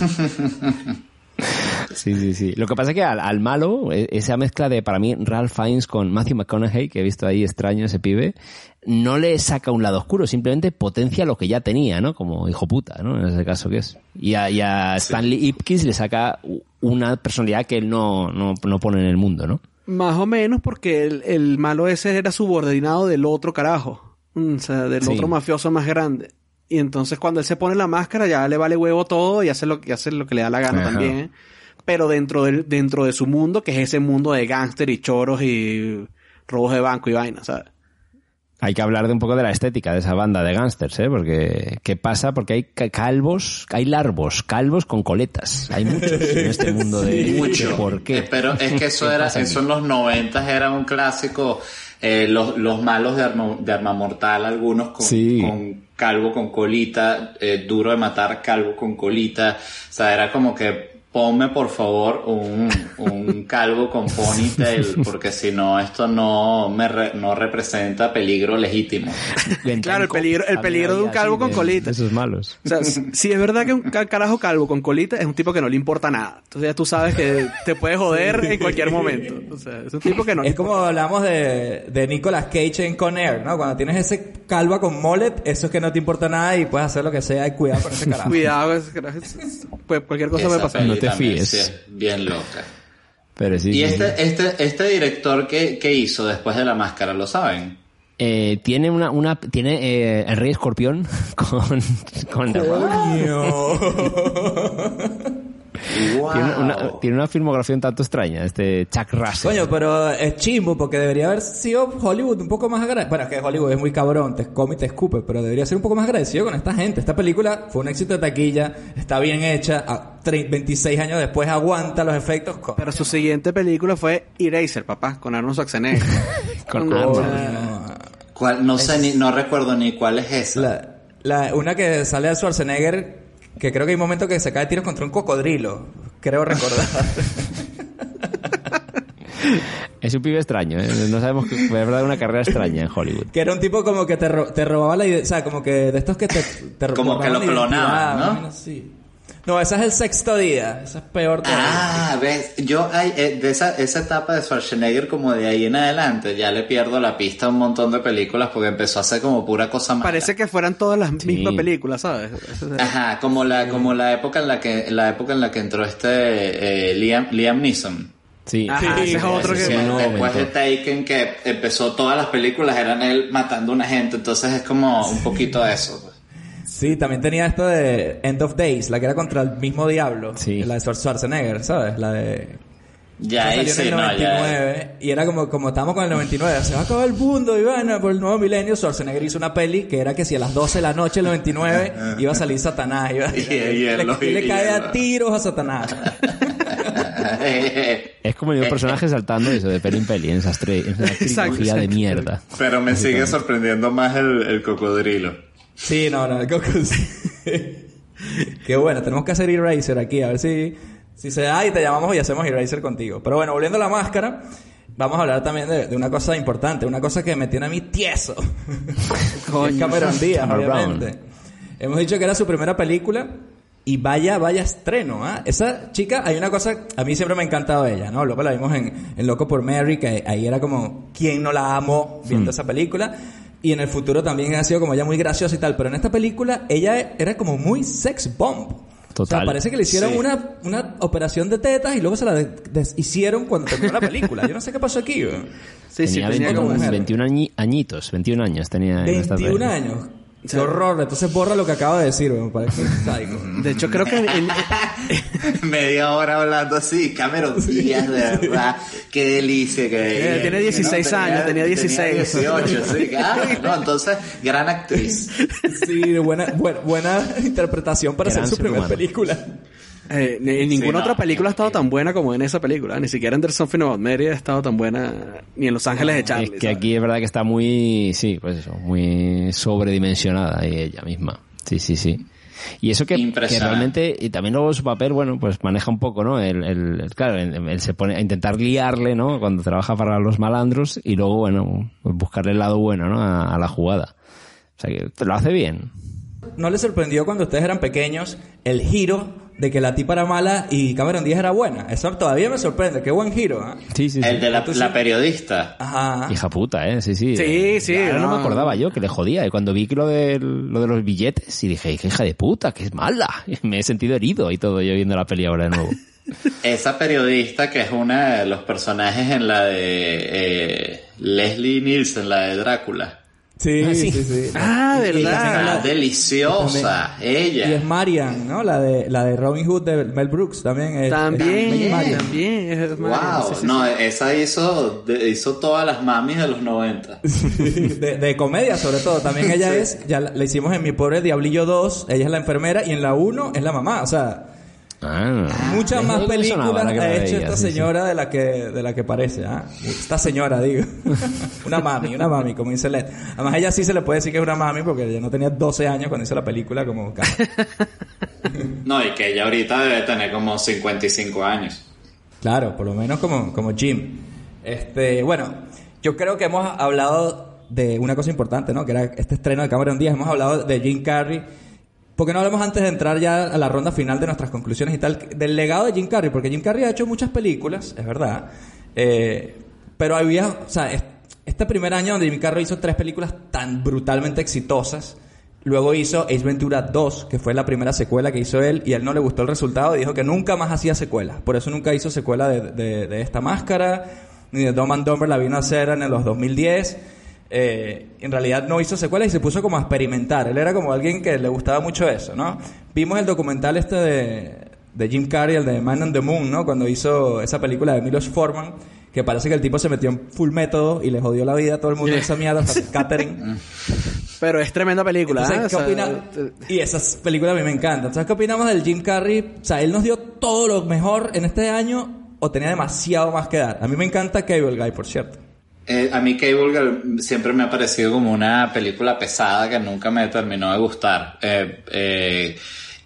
Sí, sí, sí. Lo que pasa es que al, al malo, e- esa mezcla de, para mí, Ralph Fiennes con Matthew McConaughey, que he visto ahí extraño ese pibe, no le saca un lado oscuro, simplemente potencia lo que ya tenía, ¿no? Como hijo puta, ¿no? En ese caso que es. Y a, y a Stanley Ipkiss le saca una personalidad que él no, no, no pone en el mundo, ¿no? Más o menos porque el, el malo ese era subordinado del otro carajo. Mm, O sea, del Sí. otro mafioso más grande. Y entonces cuando él se pone la máscara ya le vale huevo todo y hace lo, y hace lo que le da la gana Ajá. también. Pero dentro, del, dentro de su mundo, que es ese mundo de gángster y choros y robos de banco y vainas, ¿sabes? Hay que hablar de un poco de la estética de esa banda de gángsters, ¿eh? Porque, ¿qué pasa? Porque hay ca- calvos, hay larvos, calvos con coletas. Hay muchos en <laughs> este mundo de, Mucho. de por qué. Pero es que eso ¿Qué era, eso en los noventas era un clásico. eh, los, los malos de arma, de arma mortal, algunos con, Sí. con calvo con colita, eh, duro de matar calvo con colita. O sea, era como que ponme por favor un, un calvo con ponytail, <laughs> porque si no, esto no me re- no representa peligro legítimo. Claro, el peligro- el peligro de un calvo con colita. de Esos malos. O sea, si es verdad que un ca- carajo calvo con colita es un tipo que no le importa nada. Entonces ya tú sabes que te puede joder en cualquier momento. O sea, es un tipo que no Es como hablamos de, de Nicolas Cage en Con Air, ¿no? Cuando tienes ese calva con mullet, eso es que no te importa nada y puedes hacer lo que sea y cuidado con ese carajo. Cuidado, ese carajo, es- pues cualquier cosa puede pasar. No te también fíes. sí es bien loca. Pero sí, Y sí, este, sí. este, este director que, que hizo después de la máscara, ¿lo saben? Eh, tiene una, una tiene eh, el Rey Escorpión <laughs> con, con Tiene una, tiene una filmografía un tanto extraña, este Chuck Russell. Coño, pero es chimbo porque debería haber sido Hollywood un poco más agradecido. Bueno, es que Hollywood es muy cabrón, te come y te escupe, pero debería ser un poco más agradecido con esta gente. Esta película fue un éxito de taquilla, está bien hecha, a tre- 26 años después aguanta los efectos. Pero su siguiente película fue Eraser, papá, con Arnold Schwarzenegger. <laughs> No sé, ni, no recuerdo ni cuál es esa. La, la- una que sale de Schwarzenegger, que creo que hay un momento que se cae de tiros contra un cocodrilo, creo recordar. Es un pibe extraño, ¿eh? no sabemos que fue de verdad una carrera extraña en Hollywood. que era un tipo como que te, ro- te robaba la idea, o sea, como que de estos que te, te Como que lo identidad, ¿no? así. No, ese es el sexto día, ese es peor todavía. Ah, ves, yo hay, eh, de esa, esa etapa de Schwarzenegger como de ahí en adelante ya le pierdo la pista a un montón de películas porque empezó a hacer como pura cosa mala. Parece que fueran todas las Sí. mismas películas, ¿sabes? Ajá, como la, como la época en la que, la época en la que entró este eh, Liam, Liam Neeson. Sí, Ajá, ese es otro que- Después de. Taken que empezó todas las películas eran él matando a una gente, entonces es como un poquito eso. Sí, también tenía esto de End of Days, la que era contra el mismo diablo. Sí. La de Schwar- Schwarzenegger, ¿sabes? La de... Ya salió en el no, ya. 99 y era como, como estábamos con el 99, se va a acabar el mundo, Ivana, por el nuevo milenio. Schwarzenegger hizo una peli que era que si a las 12 de la noche del 99 <laughs> iba a salir Satanás. Iba, Y- y él le, le y cae a tiros a Satanás. <laughs> Es como el mismo personaje saltando eso de peli en peli, en, esa Exacto, trilogía de exacto. mierda. Pero me sigue sorprendiendo más el, el cocodrilo. Sí, no, no, el Coco sí. <laughs> Qué bueno, tenemos que hacer Eraser aquí, a ver si, si se da y te llamamos y hacemos Eraser contigo. Pero bueno, volviendo a la máscara, vamos a hablar también de, de una cosa importante, una cosa que me tiene a mí tieso. <laughs> Coño. Cameron Díaz, obviamente. Hemos dicho que era su primera película y vaya, vaya estreno, ¿ah? Esa chica, hay una cosa, a mí siempre me ha encantado ella, ¿no? Luego la vimos en, en Loco por Mary, que ahí era como, ¿quién no la amó viendo esa película? Y en el futuro también ha sido como ella muy graciosa y tal, pero en esta película ella era como muy sex bomb. O sea, Total. parece que le hicieron Sí. una, una operación de tetas y luego se la de- deshicieron cuando terminó la película. Yo no sé qué pasó aquí, güey. Sí, sí, tenía tenía 21, como... mujer. 21 añi- añitos, 21 años tenía en esta 21 peli. años. Qué horror. Entonces borra lo que acabo de decir. Me parece sádico. <laughs> De hecho, creo que... en- <laughs> Media hora hablando así, Cameron Díaz, de verdad, qué delicia que Eh, tiene 16 años, tenía 16. 18, sí, <laughs> ah, no, entonces, gran actriz. Sí, buena, buena, buena interpretación para Gran hacer su ser primera humano. película. Eh, en ninguna Sí, otra no, película ha estado tan buena como en esa película. Ni siquiera en There's Something About Mary ha estado tan buena ni en Los Ángeles de Charlie. Es que ¿sabes? aquí es verdad que está muy, sí, pues eso, muy sobredimensionada ella misma. Sí, sí, sí. Y eso que, que realmente, y también luego su papel, bueno, pues maneja un poco, ¿no? El, el, el- claro, él, se pone a intentar guiarle, ¿no? Cuando trabaja para los malandros y luego, bueno, buscarle el lado bueno, ¿no? A, a la jugada. O sea que lo hace bien. ¿No les sorprendió cuando ustedes eran pequeños el giro de que la tipa era mala y Cameron Díaz era buena? Eso todavía me sorprende. Qué buen giro, ¿ah? Sí, sí, sí. El de la, periodista. Ajá. Hija puta, ¿eh? Sí, sí. Sí, sí, Ahora no, no. me acordaba yo que le jodía. Y cuando vi que lo de, lo de los billetes, y dije, hija de puta, que es mala. Y <laughs> me he sentido herido y todo yo viendo la peli ahora de nuevo. <laughs> Esa periodista que es una de los personajes en la de eh, Leslie Nielsen, la de Drácula. Sí, Ah, sí, sí. sí. Ah, Y- ¿verdad? la- deliciosa, Y es ella. Marian, ¿no? La de, la de Robin Hood de Mel Brooks también. Es, También, es Marian. también. es- Wow, sí, sí, sí. no, esa hizo, de- hizo todas las mamis de los 90. <laughs> de, de comedia sobre todo. También ella es, ya la, la hicimos en Mi Pobre Diablillo 2, ella es la enfermera y en la 1 es la mamá. O sea, Ah, muchas más películas ha hecho veía, esta sí, sí. señora de la que de la que parece. ¿ah? Esta señora, digo. <laughs> una mami, una mami, como dice Led. Además, ella sí se le puede decir que es una mami porque ella no tenía 12 años cuando hizo la película como... <laughs> No, y que ella ahorita debe tener como 55 años. Claro, por lo menos como, como Jim. Este, bueno, yo creo que hemos hablado de una cosa importante, ¿no? Que era este estreno de Cameron Díaz. Hemos hablado de Jim Carrey. ¿Por qué no hablamos antes de entrar ya a la ronda final de nuestras conclusiones y tal? Del legado de Jim Carrey, porque Jim Carrey ha hecho muchas películas, es verdad. Eh, pero había, o sea, es- este primer año donde Jim Carrey hizo tres películas tan brutalmente exitosas, Luego hizo Ace Ventura 2, que fue la primera secuela que hizo él, y a él no le gustó el resultado y dijo que nunca más hacía secuela. Por eso nunca hizo secuela de, de- de esta máscara, ni de Dumb and Dumber la vino a hacer en los 2010. Eh, en realidad no hizo secuela y se puso como a experimentar. Él era como alguien que le gustaba mucho eso, ¿no? Vimos el documental este de, de Jim Carrey, el de Man on the Moon, ¿no? Cuando hizo esa película de Milos Forman, que parece que el tipo se metió en full método y le jodió la vida a todo el mundo de esa mierda, hasta <laughs> Catherine. Pero es tremenda película. Entonces, ¿eh? ¿qué O sea, opina? Y esas películas a mí me encantan. Entonces, ¿qué opinamos del Jim Carrey? O sea, él nos dio todo lo mejor en este año o tenía demasiado más que dar. A mí me encanta Cable Guy, por cierto. Eh, a mí Cable Girl siempre me ha parecido como una película pesada que nunca me terminó de gustar. Eh, eh,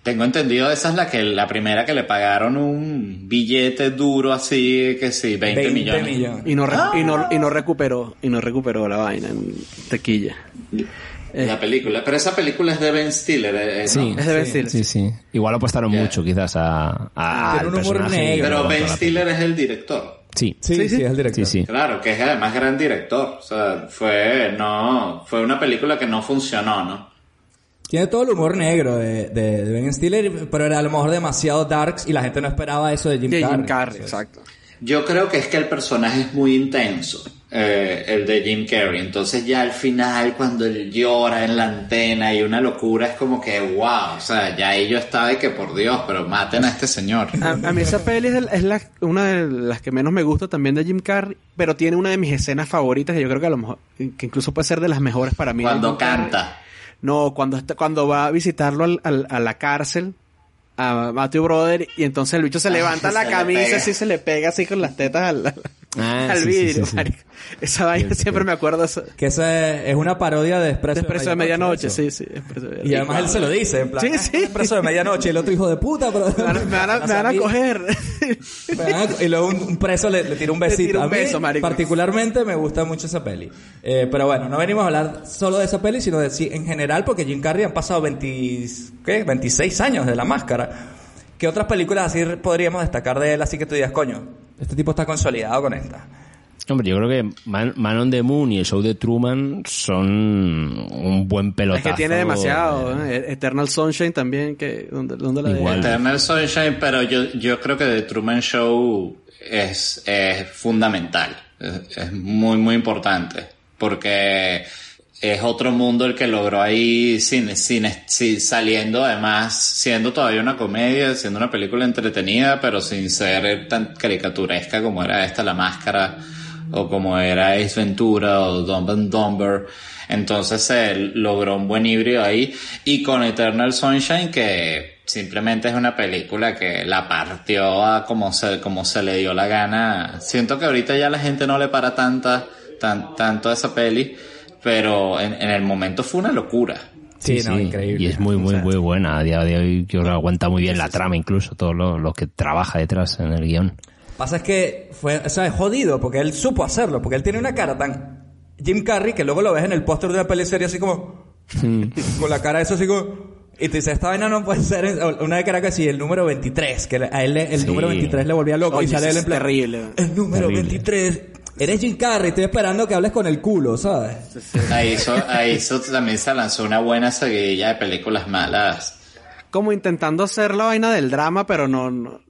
tengo entendido esa es la que la primera que le pagaron un billete duro así que sí, 20, millones. Y no, Ah. y, no, y no recuperó, y no recuperó la vaina en tequilla. La película, pero esa película es de Ben Stiller, eh, eh, Sí. ¿no? Es de Ben Stiller. Sí, sí. Igual apostaron mucho quizás a, a Tiene al un humor personaje. negro. Pero Ben Stiller es el director. Sí. Sí, sí, sí. es el director. Sí, sí. Claro, que es además gran director. O sea, fue, no, fue una película que no funcionó, ¿no? Tiene todo el humor negro de, de, de Ben Stiller, pero era a lo mejor demasiado darks y la gente no esperaba eso de Jim De Carrey. Jim Carrey, exacto. Yo creo que es que el personaje es muy intenso, eh, el de Jim Carrey. Entonces ya al final, cuando él llora en la antena y una locura, es como que, wow, o sea, ya ahí yo estaba de que por Dios, pero maten a este señor. A, a mí esa <laughs> peli es, el- es la- una de las que menos me gusta también de Jim Carrey, pero tiene una de mis escenas favoritas que yo creo que a lo mejor, que incluso puede ser de las mejores para mí. Cuando canta. No, cuando está, cuando va a visitarlo al- al- a la cárcel, a Matthew Brother, y entonces el bicho se levanta la se camisa, así se le pega así con las tetas al, al- Ah, <laughs> al sí, vidrio. sí, sí. Esa vaina siempre me acuerdo de eso. Que esa es, es una parodia de Expreso, Expreso de medianoche, eso. sí, sí. De Y además él se lo dice, en plan, Sí, "Ah, sí. Expreso de medianoche, el otro hijo de puta, pero... Me van, a- me van a, <laughs> me van a coger. A- Y luego un, un preso le, le tira un besito. tira un a mí, beso, marico. particularmente, me gusta mucho esa peli. Eh, pero bueno, no venimos a hablar solo de esa peli, sino de en general, porque Jim Carrey han pasado 20, ¿qué? 26 años de la máscara. ¿Qué otras películas así podríamos destacar de él? Así que tú digas, coño, este tipo está consolidado con esta. Hombre, yo creo que Man, Man on the Moon y el show de Truman son un buen pelotazo. es que tiene demasiado. ¿eh? Eternal Sunshine también, que ¿dónde, dónde la Igual. Eternal Sunshine, pero yo, yo creo que The Truman Show es, es fundamental. Es, es muy, muy importante. Porque es otro mundo el que logró ahí sin, sin, sin- saliendo además siendo todavía una comedia, siendo una película entretenida, pero sin ser tan caricaturesca como era esta La Máscara o como era Ace Ventura o Dumb and Dumber. Entonces se logró un buen híbrido ahí y con Eternal Sunshine que simplemente es una película que la partió a como se, como se le dio la gana. Siento que ahorita ya la gente no le para tanta, tan, tanto esa peli, pero en, en el momento fue una locura. Sí, no, increíble. Y es muy, muy, O sea, muy buena. A día de hoy yo creo que aguanta muy bien la trama incluso, todo lo, lo que trabaja detrás en el guion. Pasa es que fue, o sea, es jodido porque él supo hacerlo, porque él tiene una cara tan Jim Carrey que luego lo ves en el póster de una peli serie así como <laughs> con la cara eso así como y te dice, esta vaina no puede ser una era que sí, el número 23, que a él le- el Sí. número 23 le volvía loco Oye, y sale eso él es en plan, terrible. El número Terrible. 23. Eres Jim Carrey, estoy esperando que hables con el culo, ¿sabes? Ahí hizo, ahí hizo, también se lanzó una buena seguidilla de películas malas. Como intentando hacer la vaina del drama, pero no, no,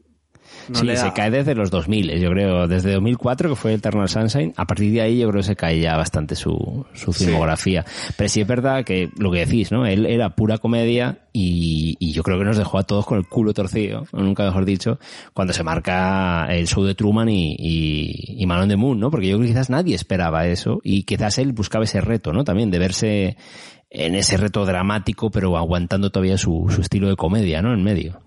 no sí, le se cae desde los 2000, yo creo. Desde 2004, que fue Eternal Sunshine, a partir de ahí yo creo que se cae ya bastante su, su Sí. filmografía. Pero sí es verdad que lo que decís, ¿no? Él era pura comedia y, y yo creo que nos dejó a todos con el culo torcido, nunca mejor dicho, cuando se marca el show de Truman y, y, y Man on the Moon, ¿no? Porque yo creo que quizás nadie esperaba eso y quizás él buscaba ese reto, ¿no? También de verse en ese reto dramático, pero aguantando todavía su, su estilo de comedia, ¿no? En medio.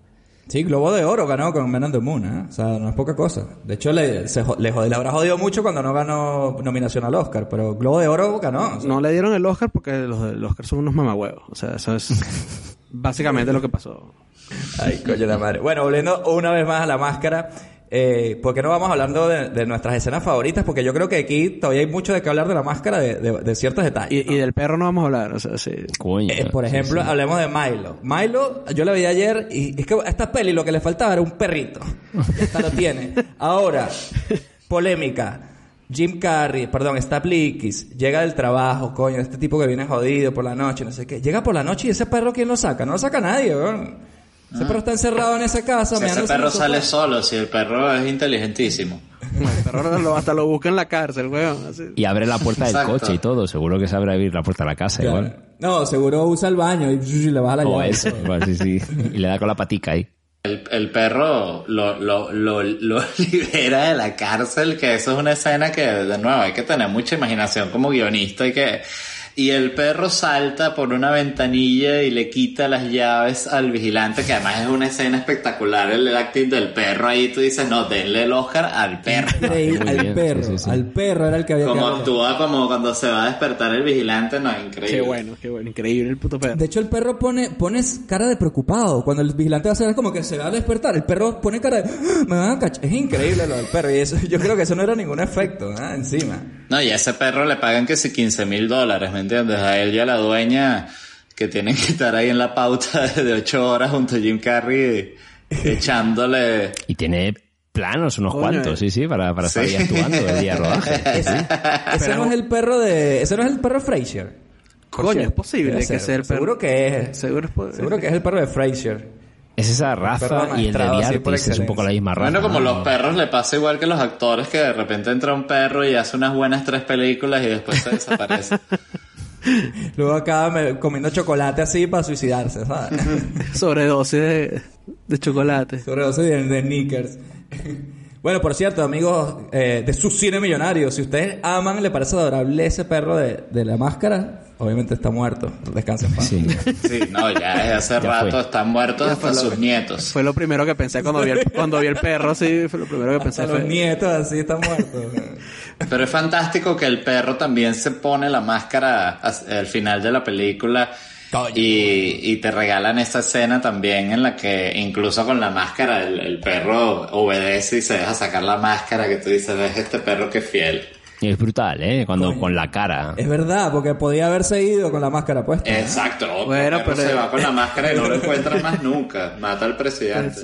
Sí, Globo de Oro ganó con Men on the Moon, ¿eh? O sea, no es poca cosa. De hecho, le, se, le, jod- le habrá jodido mucho cuando no ganó nominación al Oscar, pero Globo de Oro ganó. o sea. No le dieron el Oscar porque los del Oscar son unos mamahuevos. O sea, eso es <laughs> básicamente lo que pasó. Ay, coño la madre. Bueno, volviendo una vez más a la máscara, eh, ¿por qué no vamos hablando de, de nuestras escenas favoritas? Porque yo creo que aquí todavía hay mucho de qué hablar de la máscara, de, de- de ciertos detalles. Y, y del perro no vamos a hablar. O sea, sí. Coño. Eh, por Sí, ejemplo, sí. hablemos de Milo. Milo, yo la vi ayer y es que a esta peli lo que le faltaba era un perrito. Esta lo tiene. Ahora, polémica. Jim Carrey, perdón, está Blickis, llega del trabajo, coño, este tipo que viene jodido por la noche, no sé qué. Llega por la noche y ese perro, ¿quién lo saca? No lo saca nadie, weón. Ese perro está encerrado en esa casa. Si ese perro sale solo, si el perro es inteligentísimo. El perro lo- hasta lo busca en la cárcel, weón. así. Y abre la puerta del Exacto. coche y todo. Seguro que sabe abrir la puerta de la casa Claro. igual. No, seguro usa el baño y, y le baja la O llave. eso, igual, sí, sí. Y le da con la patica ahí. El, el perro lo, lo, lo, lo <laughs> libera de la cárcel, que eso es una escena que, de nuevo, hay que tener mucha imaginación como guionista y que... Y el perro salta por una ventanilla y le quita las llaves al vigilante, que además es una escena espectacular, el, el acting del perro ahí, tú dices, no, denle el Oscar al perro. <laughs> Increíble, al bien, perro, sí, sí, sí. al perro era el que había Como actúa como cuando se va a despertar el vigilante, no, increíble. Qué bueno, qué bueno. Increíble el puto perro. De hecho, el perro pone, pone cara de preocupado. Cuando el vigilante va a hacer es como que se va a despertar. El perro pone cara de, "Ah, me van a cachar. Es increíble lo del perro. Y eso, yo creo que eso no era ningún efecto, ¿ah? encima. No, y a ese perro le pagan que si 15 mil dólares, ¿me entiendes? A él y a la dueña que tienen que estar ahí en la pauta de 8 horas junto a Jim Carrey echándole... Y tiene planos unos Coño, cuantos, sí, sí, para, para estar Sí. ahí actuando el día de rodaje. Ese, ese no es el perro de, ese no es el perro. Por Coño, es posible que sea el perro. Seguro que es. Seguro es Seguro que es el perro de Frasier. Es esa raza y el de Viartis, es un poco la misma raza. Bueno, como ¿no? los perros le pasa igual que los actores que de repente entra un perro y hace unas buenas tres películas y después se desaparece. <laughs> <laughs> Luego acaba me- comiendo chocolate así para suicidarse, ¿sabes? <laughs> Sobredosis de, de chocolate. Sobredosis de, de Snickers. <laughs> Bueno, por cierto, amigos eh, de su cine millonario, si ustedes aman, le parece adorable ese perro de, de la máscara, obviamente está muerto. Descansa en paz. Sí. Sí, no, ya desde hace Ya rato fue. están muertos hasta sus nietos. Fue lo primero que pensé cuando vi el, cuando vi el perro, sí, fue lo primero que pensé. Hasta los nietos así están muertos. Pero es fantástico que el perro también se pone la máscara al final de la película y, y te regalan esa escena también en la que incluso con la máscara el, el perro obedece y se deja sacar la máscara que tú dices, ves este perro que fiel. Y es brutal, ¿eh? Cuando con la cara. es verdad, porque podía haberse ido con la máscara puesta. Exacto, Bueno, pero- se va con la máscara y no lo encuentra más nunca, mata al presidente.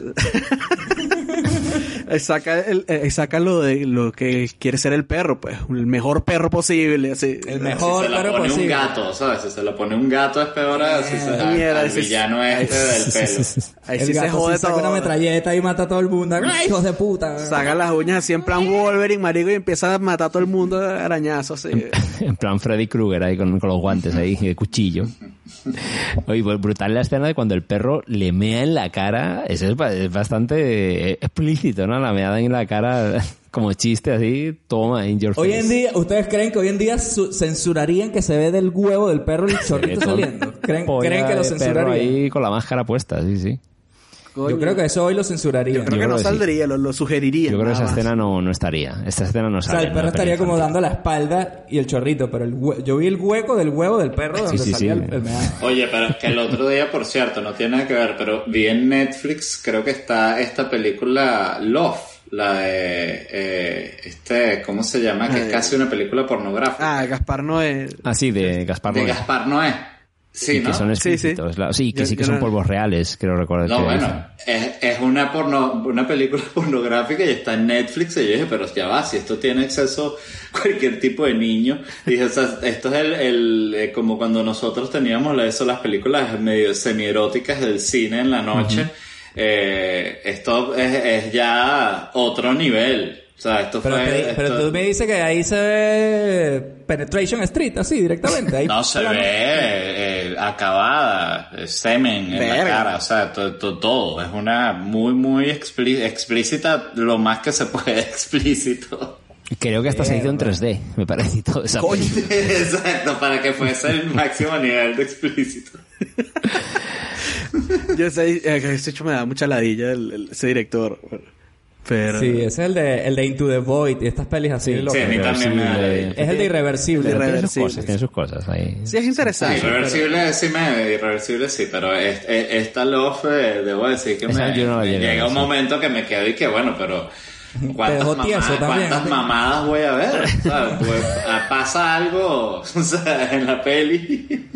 Él <laughs> saca, el, él saca lo de lo que quiere ser el perro, pues, el mejor perro posible, así. El Si mejor se la perro pone un posible. gato, ¿sabes? Si se lo pone un gato es peor a si se Mierda, al villano este del pelo. Ahí el sí se gato jode sí saca todo. una metralleta y mata a todo el mundo. ¡Ay, hijos de puta! Saca las uñas así en plan Wolverine, marico, y empieza a matar a todo el mundo de arañazos, así. <laughs> En plan Freddy Krueger ahí con, con los guantes ahí el cuchillo. Oye, pues brutal la escena de cuando el perro le mea en la cara. Eso es, ba- es bastante explícito, ¿no? La meada en la cara <laughs> como chiste así. Toma, in your face. Hoy en día, ¿ustedes creen que hoy en día su- censurarían que se ve del huevo del perro el chorrito saliendo? ¿Creen, que lo de perro censurarían? ahí con la máscara puesta, sí, sí. Coño. Yo creo que eso hoy lo censurarían. Yo creo Yo que creo no que sí. saldría, lo, lo sugeriría. Yo creo que esa más. escena no, no estaría. Esta escena no O sale. sea, el perro estaría como infantil. dando la espalda y el chorrito, pero el hue- yo vi el hueco del huevo del perro donde sí, salía sí. el, el. Oye, pero que el otro día, por cierto, no tiene nada que ver, pero vi en Netflix, creo que está esta película Love, la de eh, este, ¿cómo se llama? Que es Eh. casi una película pornográfica. Ah, Gaspar no es... Ah, sí, de Gaspar de Noé. Gaspar Noé. Sí, Y ¿no? que son Sí, sí. explícitos. Sí, que Yo- sí que son no- polvos reales, creo recordar. No, que bueno, es, es una porno, una película <laughs> pornográfica y está en Netflix y yo dije, pero ya va, si esto tiene acceso cualquier tipo de niño. Dije, o sea, esto es el, el eh, como cuando nosotros teníamos eso, las películas medio semieróticas del cine en la noche. Eh, esto es, es ya otro nivel. O sea, esto Pero, fue... te- pero tú me dices que ahí se ve Penetration Street, así, directamente. Ahí No se ve eh, acabada, semen en la cara, o sea, to- to- todo. Es una muy, muy explí- explícita, lo más que se puede <laughs> explícito. Creo que hasta se hizo en 3D, me parece, todo esa. <laughs> Exacto, para que fuese el máximo nivel de explícito. Yo sé, eh, que ese hecho me da mucha ladilla el- el- ese director. Pero... Sí, ese es el de, el de Into the Void y estas pelis así. Sí, locas. a mí también me da. Es el de Irreversible. Tiene sus Irreversible. cosas, tiene sus cosas ahí. Sí, es interesante. Irreversible sí me, irreversible sí, pero es- es- esta love, eh, debo decir que me, no llega un sí. momento que me quedo y que bueno, pero ¿cuántas, dejó tieso mamadas, también, cuántas ¿sí? mamadas voy a ver? Pues, pasa algo <laughs> o sea, en la peli.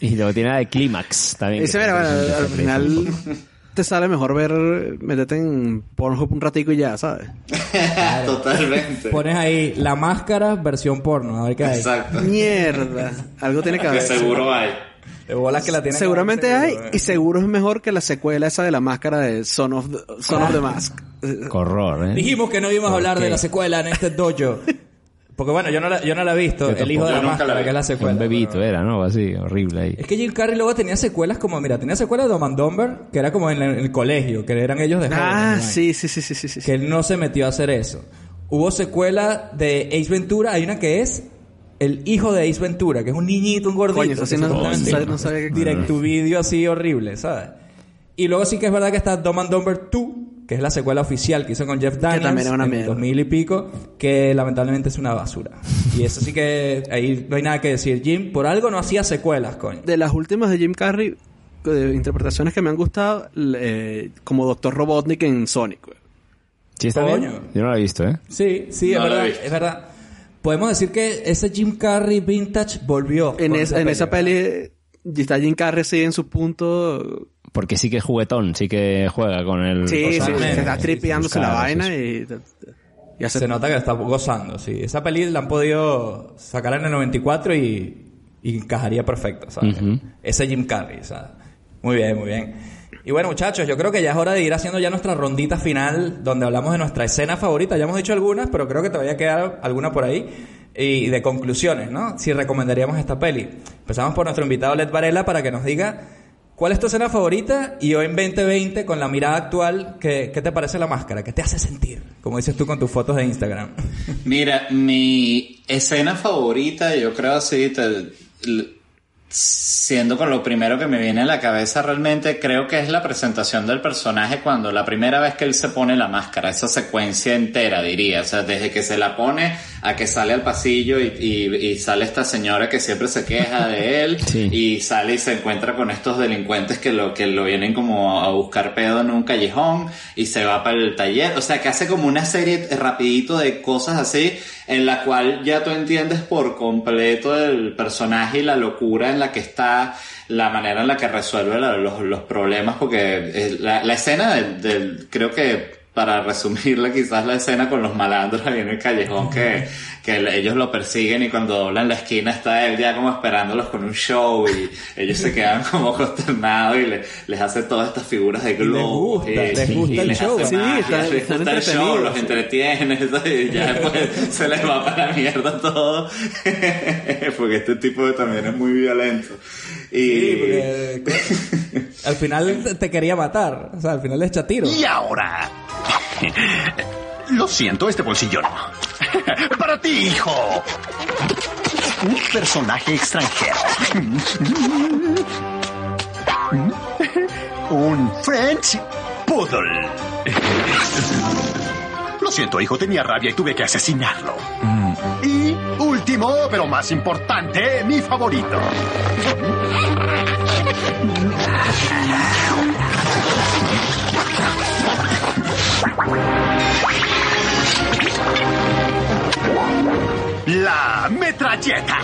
Y luego tiene la de Clímax también. Ese, bueno, al final te sale mejor ver, meterte en Pornhub un ratico y ya, ¿sabes? <laughs> Totalmente. Pones ahí la máscara versión porno, a ver qué hay. Exacto. Mierda. Algo tiene que Que haber. seguro hay. De bolas que la tienen Seguramente que hay seguro, y seguro es mejor que la secuela esa de la máscara de Son of the, Son of the Mask. Horror, ¿eh? Dijimos que no íbamos a ¿Por hablar qué? de la secuela en este dojo. <laughs> Porque bueno, yo no la, yo no la he visto. Yo El hijo de la máscara, que es la secuela. Un bebito pero- era, ¿no? Así, horrible ahí. Es que Jim Carrey luego tenía secuelas como, mira, tenía secuelas de Dumb and Dumber, que era como en el, en el colegio, que eran ellos de jóvenes, Ah, ¿no? sí, sí, sí, sí, sí, sí. Que él no se metió a hacer eso. Hubo secuela de Ace Ventura, hay una que es el hijo de Ace Ventura, que es un niñito, un gordito. Coño, eso sí que no- supuestamente- no sabía- no sabía que- Direct to video así horrible, ¿sabes? Y luego sí que es verdad que está Dumb and Dumber 2, que es la secuela oficial que hizo con Jeff Daniels también era una en mierda. 2000 y pico, que lamentablemente es una basura. Y eso sí que ahí no hay nada que decir. Jim, por algo no hacía secuelas, coño. De las últimas de Jim Carrey, de interpretaciones que me han gustado, eh, como Doctor Robotnik en Sonic. güey. ¿Sí está Coño. bien? Yo no la he visto, ¿eh? Sí, sí, No es verdad, es verdad. Podemos decir que ese Jim Carrey vintage volvió. En, con es- en esa peli eh, está Jim Carrey sí en su punto. Porque sí que es juguetón, sí que juega con el... Sí, sí, se está tripeándose la vaina y, y hace Se nota que está gozando, sí. Esa peli la han podido sacar en el 94 y, y encajaría perfecto, ¿sabes? Ujú. Ese Jim Carrey, ¿sabes? Muy bien, muy bien. Y bueno, muchachos, yo creo que ya es hora de ir haciendo ya nuestra rondita final, donde hablamos de nuestra escena favorita. Ya hemos dicho algunas, pero creo que todavía queda alguna por ahí. Y de conclusiones, ¿no? Si recomendaríamos esta peli. Empezamos por nuestro invitado Led Varela para que nos diga cuál es tu escena favorita y hoy en 2020, con la mirada actual, ¿qué, qué te parece la máscara? ¿Qué te hace sentir? Como dices tú con tus fotos de Instagram. Mira, mi escena favorita, yo creo así, te- siendo con lo primero que me viene a la cabeza realmente, creo que es la presentación del personaje cuando la primera vez que él se pone la máscara, esa secuencia entera diría, o sea, desde que se la pone a que sale al pasillo y, y- y sale esta señora que siempre se queja de él <laughs> Sí. y sale y se encuentra con estos delincuentes que lo, que lo vienen como a buscar pedo en un callejón y se va para el taller, o sea, que hace como una serie rapidito de cosas así en la cual ya tú entiendes por completo el personaje y la locura en la que está, la manera en la que resuelve los, problemas, porque la, la escena del- creo que para resumirla quizás la escena con los malandros ahí en el callejón que, que el- ellos lo persiguen y cuando doblan la esquina está él ya como esperándolos con un show y ellos se quedan <laughs> como consternados y le- les hace todas estas figuras de globo gusta, les gusta el show, hace sí, magia, están- les están gusta el show, los entretiene y <laughs> ya <laughs> después se les va para la mierda todo porque este tipo también es muy violento y Sí, porque al final te- te quería matar. O sea, al final le echa tiro. Y ahora... <laughs> Lo siento, este bolsillo no. <laughs> Para ti, hijo. Un personaje extranjero. <laughs> Un French Poodle. Lo siento, hijo, tenía rabia y tuve que asesinarlo. Y último, pero más importante, mi favorito. La metralleta.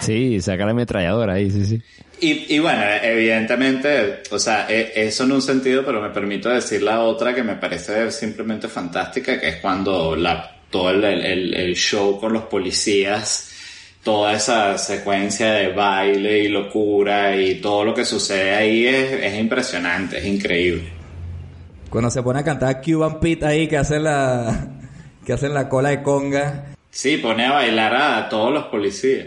Sí, saca la ametralladora ahí, sí, sí. Y, y bueno, evidentemente, o sea, e- eso en un sentido, pero me permito decir la otra que me parece simplemente fantástica, que es cuando la, todo el, el- el show con los policías, toda esa secuencia de baile y locura y todo lo que sucede ahí es, es impresionante, es increíble. Cuando se pone a cantar Cuban Pete ahí, que hacen la, que hacen la cola de conga. Sí, pone a bailar a todos los policías.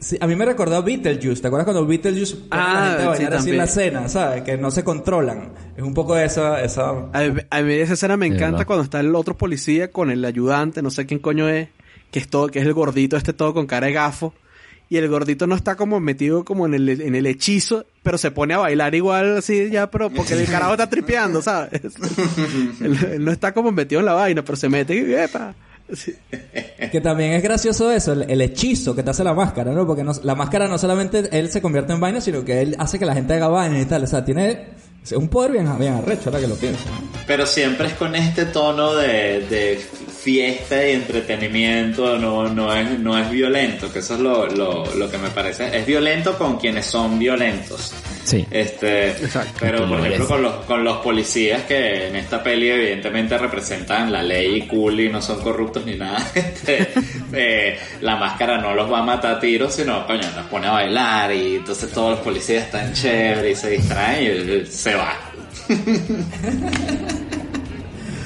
Sí, a mí me recordó a Beetlejuice. ¿Te acuerdas cuando Beetlejuice pone a la Ah, gente a sí, bailar así en la cena, ¿sabes? Que no se controlan. Es un poco de esa... esa... A mí, a mí esa escena me encanta cuando está el otro policía con el ayudante, no sé quién coño es, que es todo, que es el gordito este todo con cara de gafo. Y el gordito no está como metido como en el, en el hechizo, pero se pone a bailar igual así ya, pero porque el carajo está tripeando, ¿sabes? <laughs> él, él no está como metido en la vaina, pero se mete y ¡epa! Sí. Que también es gracioso eso, el, el hechizo que te hace la máscara, ¿no? Porque no- la máscara no solamente él se convierte en vaina, sino que él hace que la gente haga vaina y tal. O sea, tiene... Es un poder bien, bien arrecho, ahora que lo pienso. Pero siempre es con este tono de, de fiesta y entretenimiento, no, no, es, no es violento, que eso es lo, lo, lo que me parece. Es violento con quienes son violentos. Sí. Este, pero por ejemplo con los, con los policías que en esta peli evidentemente representan la ley y cool y no son corruptos ni nada, <laughs> este, eh, la máscara no los va a matar a tiros, sino coño, los pone a bailar y entonces todos los policías están chéveres y se distraen y se va. <laughs>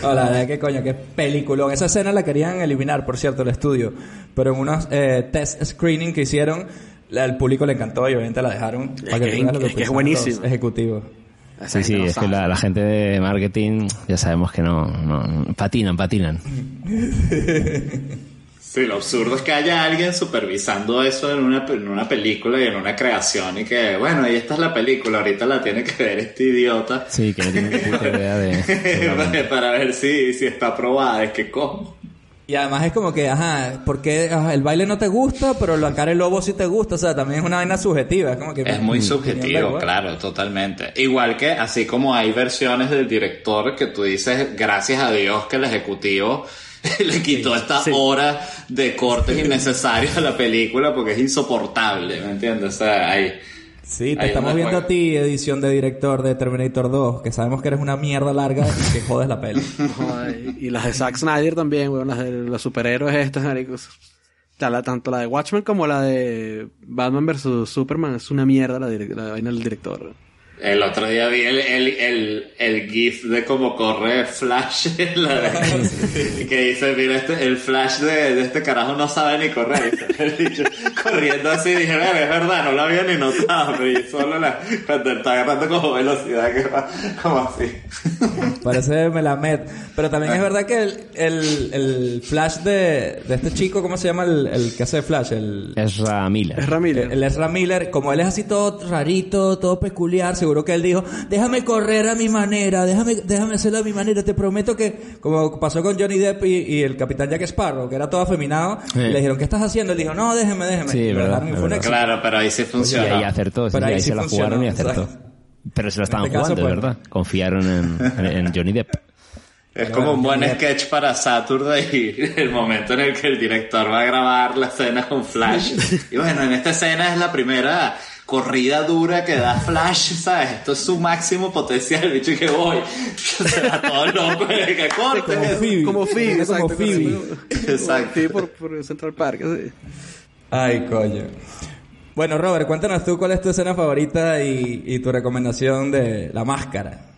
No, la verdad que coño, qué peliculón. Esa escena la querían eliminar, por cierto, el estudio. Pero en unos eh, test screening que hicieron, la- al público le encantó y obviamente la dejaron para que, que- tú veas lo que es que es pensaban buenísimo. los ejecutivos. Sí, sí, es que la, la gente de marketing ya sabemos que no, no patinan, patinan. Sí, lo absurdo es que haya alguien supervisando eso en una, en una película y en una creación y que, bueno, y esta es la película, ahorita la tiene que ver este idiota. Sí, que no ni puta idea de... <laughs> para, para ver si, si está aprobada, es que cómo. Y además es como que, ajá, porque el baile no te gusta, pero la cara del lobo sí te gusta. O sea, también es una vaina subjetiva. Es como que... Es muy Mm, subjetivo, claro, totalmente. Igual que así como hay versiones del director que tú dices, gracias a Dios que el ejecutivo <laughs> le quitó esta sí. hora de cortes innecesarios a la película porque es insoportable, ¿me entiendes? O sea, hay... Sí, te estamos viendo juega- a ti, edición de director de Terminator 2, que sabemos que eres una mierda larga y que jodes la peli. <laughs> Joder, y las de Zack Snyder también, weón, las de los superhéroes estas, maricos. Tanto la de Watchmen como la de Batman vs Superman es una mierda la, la vaina del director. El otro día vi el, el, el, el gif de cómo corre Flash, la de- <laughs> que dice, mira, este, el Flash de, de este carajo no sabe ni correr. Bicho corriendo así, dije, "Verga, es verdad, no lo había ni notado, pero yo solo la, cuando está agarrando como velocidad que va como así. Parece Melamed. Pero también es verdad que el, el, el flash de, de este chico, ¿cómo se llama el, el que hace flash? El, Ezra Miller. Es Ramírez. el Ezra Miller, como él es así todo rarito, todo peculiar, seguro que él dijo, déjame correr a mi manera, déjame, déjame hacerlo a mi manera, te prometo que, como pasó con Johnny Depp y, y el capitán Jack Sparrow, que era todo afeminado, Sí. y le dijeron, ¿qué estás haciendo? Él dijo, no, déjeme, déjeme. Sí, Y lo verdad, y fue verdad. Claro, pero ahí sí Y funciona. ahí acertó, sí, Pero ahí ahí sí se la jugaron y acertó. Pero se la estaban este caso, jugando, de pues. verdad. Confiaron en, en, en Johnny Depp. Es como un buen sketch para Saturday, <laughs> el momento en el que el director va a grabar la escena con Flash. <laughs> Y bueno, en esta escena es la primera corrida dura que da Flash, ¿sabes? Esto es su máximo potencial, bicho que voy. <laughs> Todo loco, que corte. Como Phoebe. Como Phoebe, como exacto. Phoebe. Exacto. Phoebe por, por Central Park, sí. Ay, coño. Bueno, Robert, cuéntanos tú cuál es tu escena favorita y, y tu recomendación de la máscara.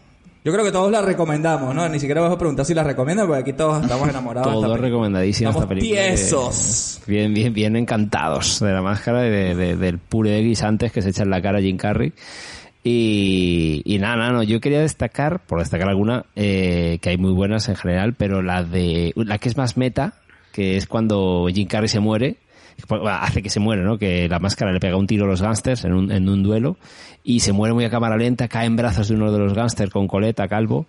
Yo creo que todos la recomendamos, ¿no? Ni siquiera vas a preguntar si la recomiendan, porque aquí todos estamos enamorados. de esta Todo película. recomendadísimo esta película. de- tiesos. Bien, bien, bien encantados de la máscara y de, de- del puré de guisantes que se echa en la cara a Jim Carrey. Y, y nada, nada, no, yo quería destacar, por destacar alguna, eh, que hay muy buenas en general, pero la de, la que es más meta, que es cuando Jim Carrey se muere, hace que se muere, ¿no? Que la máscara le pega un tiro a los gángsters en un, en un duelo y se muere muy a cámara lenta, cae en brazos de uno de los gángsters con coleta, calvo.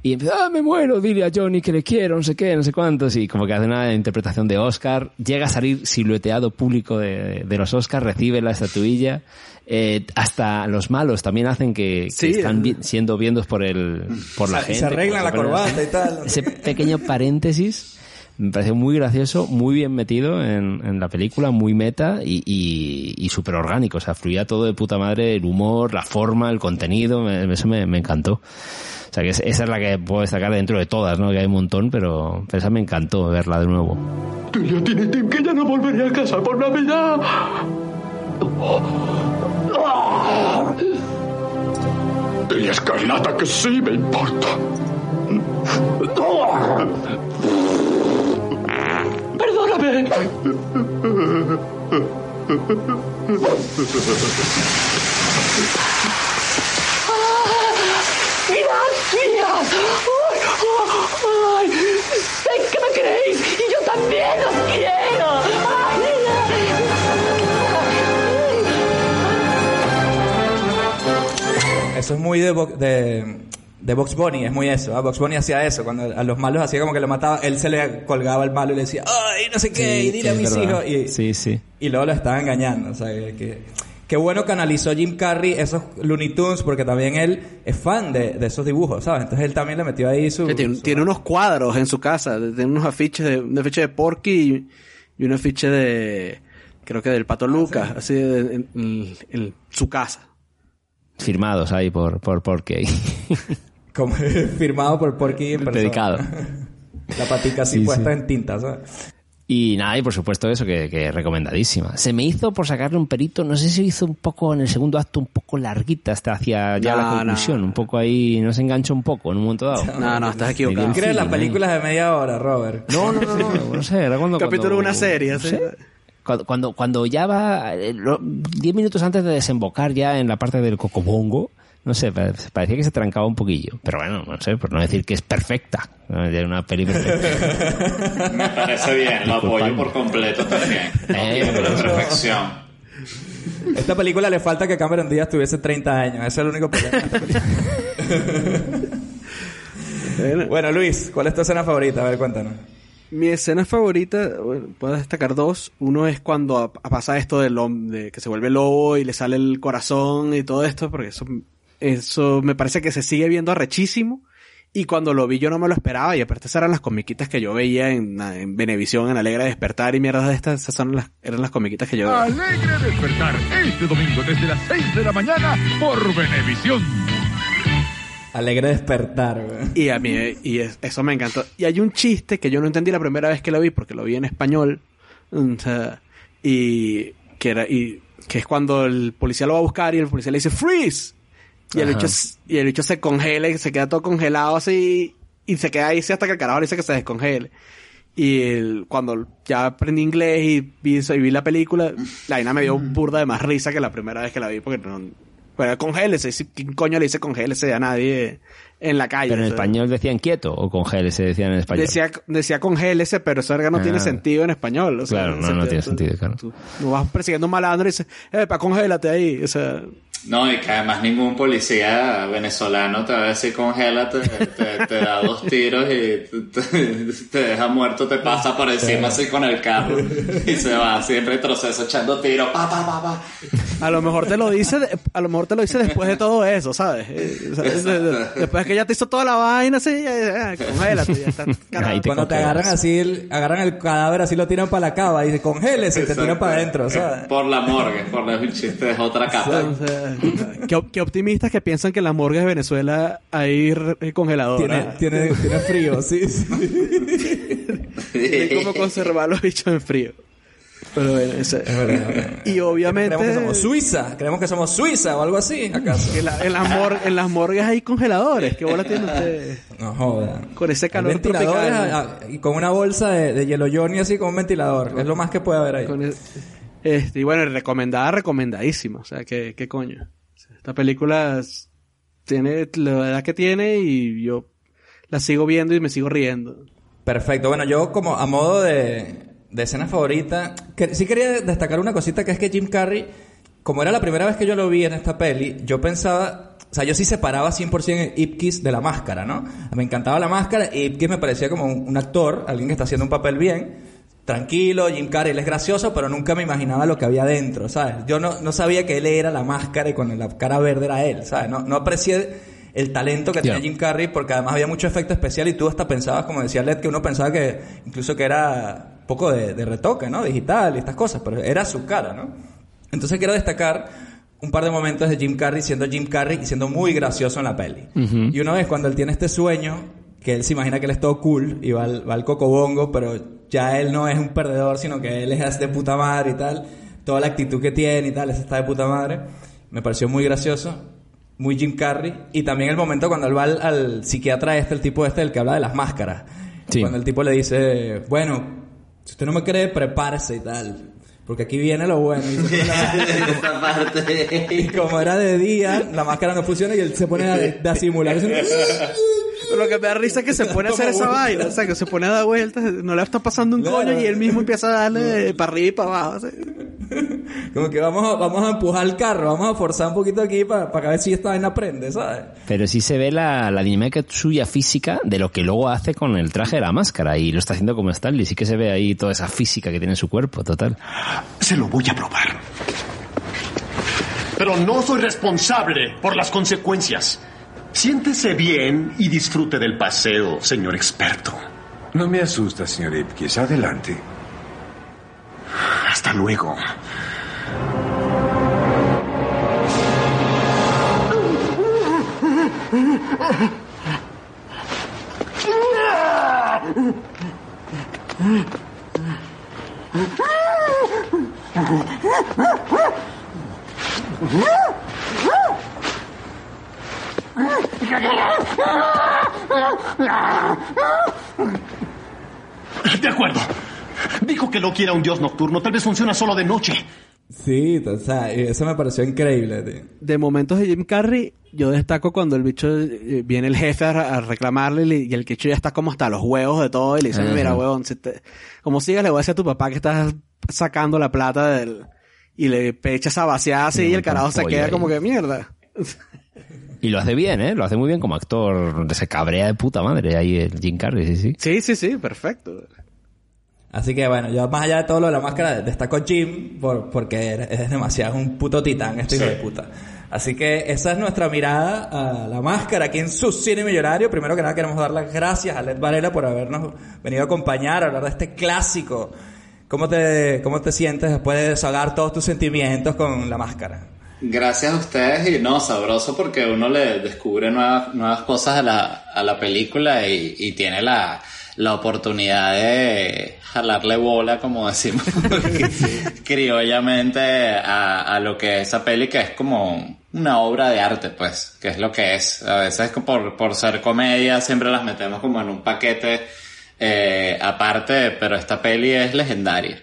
Y empieza, ah, me muero, dile a Johnny que le quiero, no sé qué, no sé cuántos. Y como que hace una interpretación de Oscar. Llega a salir silueteado público de, de los Oscars, recibe la estatuilla. Eh, hasta los malos también hacen que, están vi- siendo viendo por el, por la gente. se arreglan la corbata y tal. Ese pequeño paréntesis me pareció muy gracioso, muy bien metido en, en la película, muy meta y, y, y súper orgánico. O sea, fluía todo de puta madre, el humor, la forma, el contenido, me- eso me, me encantó. O sea, que es- esa es la que puedo destacar dentro de todas, ¿no? Que hay un montón, pero, esa me encantó verla de nuevo. Dile a Tiny Tim que ya no volveré a casa por Navidad. Dile a Escarlata que sí me importa. Perdóname. ¡Gracias! ¡Ay, ay! ¡Sé que me queréis! ¡Y yo también os quiero! Eso es muy de, de, de Box Bunny, es muy eso. ¿ah? Box Bunny hacía eso, cuando a los malos hacía como que lo mataba, él se le colgaba al malo y le decía, ¡ay, no sé qué! y dile a mis verdad. hijos. Y, Sí, sí. y luego lo estaba engañando. O sea, que, que, qué bueno canalizó Jim Carrey esos Looney Tunes, porque también él es fan de, de esos dibujos, ¿sabes? Entonces él también le metió ahí su... Tiene, su- tiene unos cuadros en su casa, tiene unos afiches de, un afiche de Porky y, y un afiche de, creo que del Pato Lucas, así de- en, en- en su casa. Firmados ahí por, por, por Key. <laughs> como firmado por Porky en persona. Dedicado. <laughs> La patica así Sí, puesta sí. en tinta, ¿sabes? Y nada, y por supuesto eso, que, que recomendadísima. Se me hizo, por sacarle un perito, no sé si hizo un poco en el segundo acto, un poco larguita hasta hacia ya No, la conclusión. no. Un poco ahí, no se engancha un poco en un momento dado. No, no, estás equivocado. ¿Crees las ahí. películas de media hora, Robert? No, no, no, no, no sé, era cuando... Capítulo de una serie, no así. Cuando, cuando, cuando ya va, eh, lo- diez minutos antes de desembocar ya en la parte del cocobongo, no sé, pa- parecía que se trancaba un poquillo. Pero bueno, no sé, por no decir que es perfecta. Es una peli perfecta. <laughs> Me parece bien, lo apoyo por completo también. Eh, la perfección. Esta película le falta que Cameron Díaz tuviese 30 años. Ese es el único problema. <laughs> bueno, Luis, ¿cuál es tu escena favorita? A ver, cuéntanos. Mi escena favorita, bueno, puedo destacar dos. Uno es cuando a- pasa esto del de que se vuelve lobo y le sale el corazón y todo esto, porque eso, eso me parece que se sigue viendo arrechísimo. Y cuando lo vi yo no me lo esperaba, y aparte esas eran las comiquitas que yo veía en, en Venevisión, en Alegre Despertar y mierdas de estas, esas son las, eran las comiquitas que yo veía. Alegre despertar este domingo desde las 6 de la mañana por Venevisión. Alegre despertar, güey. Y a mí, y es- eso me encantó. Y hay un chiste que yo no entendí la primera vez que lo vi, porque lo vi en español. Y que era, y que es cuando el policía lo va a buscar y el policía le dice freeze. Y el bicho, y el bicho se congela y se queda todo congelado así. Y se queda ahí hasta que el carajo le dice que se descongele. Y el- cuando ya aprendí inglés y vi, eso, y vi la película, la vaina me dio burda de más risa que la primera vez que la vi, porque no. Pero congélese, ¿quién coño le dice congélese a nadie en la calle? Pero en O sea, español decían quieto o congele, se decían en español. Decía, decía congélese, pero eso no Ah. tiene sentido en español. o sea, Claro, no, no tiene sentido, claro. Tú, tú vas persiguiendo un malandro y dices, eh, pa, congélate ahí. O sea, No, y que además ningún policía venezolano te va a decir congélate, te, te da dos tiros y te, deja muerto, te pasa por encima así con el carro y se va así en retroceso echando tiros, pa, pa, pa, pa. a lo mejor te lo dice, a lo mejor te lo dice después de todo eso, ¿sabes? Eh, después que ya te hizo toda la vaina, así, ya, ya, congélate, ya está. carajo. <laughs> Ahí te Cuando te agarran así, el- agarran el cadáver así, lo tiran para la cava y se congélese y te tiran para adentro, ¿sabes? Por la morgue, por la un chiste, es otra capa. O sea, <laughs> qué, qué optimistas que piensan que en las morgues de Venezuela hay re- congeladora. Tiene, tiene, tiene frío, sí, sí. de cómo conservar los bichos en frío. Pero bueno, ese- Y obviamente... Creemos que somos Suiza, creemos que somos Suiza o algo así, ¿acaso? En, la- en las mor- en las morgues hay congeladores. ¿Qué bola tienen ustedes? No joda. Con ese calor tropical. a- a- y con una bolsa de, de hielo Johnny así con un ventilador. Es lo más que puede haber ahí. Con el- este, y bueno, recomendada, recomendadísima. O sea, ¿qué, qué coño? Esta película tiene la edad que tiene y yo la sigo viendo y me sigo riendo. Perfecto. Bueno, yo como a modo de, escena favorita, que, sí quería destacar una cosita que es que Jim Carrey, como era la primera vez que yo lo vi en esta peli, yo pensaba, o sea, yo sí separaba 100% Ipkiss de la máscara, ¿no? Me encantaba la máscara y Ipkiss me parecía como un actor, alguien que está haciendo un papel bien. Tranquilo, Jim Carrey, él es gracioso, pero nunca me imaginaba lo que había dentro, ¿sabes? Yo no, no sabía que él era la máscara y con la cara verde era él, ¿sabes? No, no aprecié el talento que tenía Jim Carrey porque además había mucho efecto especial y tú hasta pensabas, como decía Led, que uno pensaba que incluso que era poco de, de retoque, ¿no? Digital y estas cosas, pero era su cara, ¿no? Entonces quiero destacar un par de momentos de Jim Carrey siendo Jim Carrey y siendo muy gracioso en la peli. Y una vez cuando él tiene este sueño, que él se imagina que él es todo cool y va al, va al cocobongo, pero ya él no es un perdedor, sino que él es de puta madre y tal, toda la actitud que tiene y tal, eso está de puta madre. Me pareció muy gracioso muy Jim Carrey. Y también el momento cuando él va al, al psiquiatra este, el tipo este, el que habla de las máscaras. Sí. Cuando el tipo le dice, bueno, si usted no me cree, prepárese y tal. Porque aquí viene lo bueno. Y, <laughs> Esta parte. y como era de día, la máscara no funciona y él se pone a, a simular. Pero lo que me da risa es que se <laughs> pone a hacer esa vaina. O sea, que se pone a dar vueltas, no le está pasando un coño y él mismo empieza a darle para arriba y para abajo. así. <laughs> Como que vamos a, vamos a empujar el carro, vamos a forzar un poquito aquí para, para ver si esta vaina prende, ¿sabes? Pero sí se ve la, la dinámica suya física de lo que luego hace con el traje de la máscara y lo está haciendo como Stanley. Sí que se ve ahí toda esa física que tiene en su cuerpo, total. Se lo voy a probar. pero no soy responsable por las consecuencias. Siéntese bien y disfrute del paseo, señor experto. No me asusta, señor Ipkiss. Adelante. Hasta luego. De acuerdo. Dijo que no quiera un dios nocturno. Tal vez funciona solo de noche. Sí, o sea, eso me pareció increíble. tío. De momentos de Jim Carrey, yo destaco cuando el bicho eh, viene el jefe a, a reclamarle y el bicho ya está como hasta los huevos de todo y le dice, Ajá. mira, huevón, si te- como sigas le voy a decir a tu papá que estás sacando la plata del... Y le echa esa vaciada así y el carajo se queda ahí. como que mierda. <laughs> Y lo hace bien, ¿eh? Lo hace muy bien como actor. Se cabrea de puta madre ahí el Jim Carrey, sí, sí. Sí, sí, sí, perfecto. Así que bueno, yo más allá de todo lo de la máscara, destaco Jim por, porque es demasiado es un puto titán este hijo de puta. Así que esa es nuestra mirada a la máscara aquí en su cine millonario. Primero que nada queremos dar las gracias a Led Varela por habernos venido a acompañar a hablar de este clásico. ¿Cómo te, cómo te sientes después de desahogar todos tus sentimientos con la máscara? Gracias a ustedes y no, sabroso porque uno le descubre nuevas, nuevas cosas a la, a la película y, y tiene la, la oportunidad de jalarle bola, como decimos <laughs> criollamente, a, a lo que es esa peli, que es como una obra de arte, pues, que es lo que es. A veces por, por ser comedia siempre las metemos como en un paquete eh, aparte, pero esta peli es legendaria.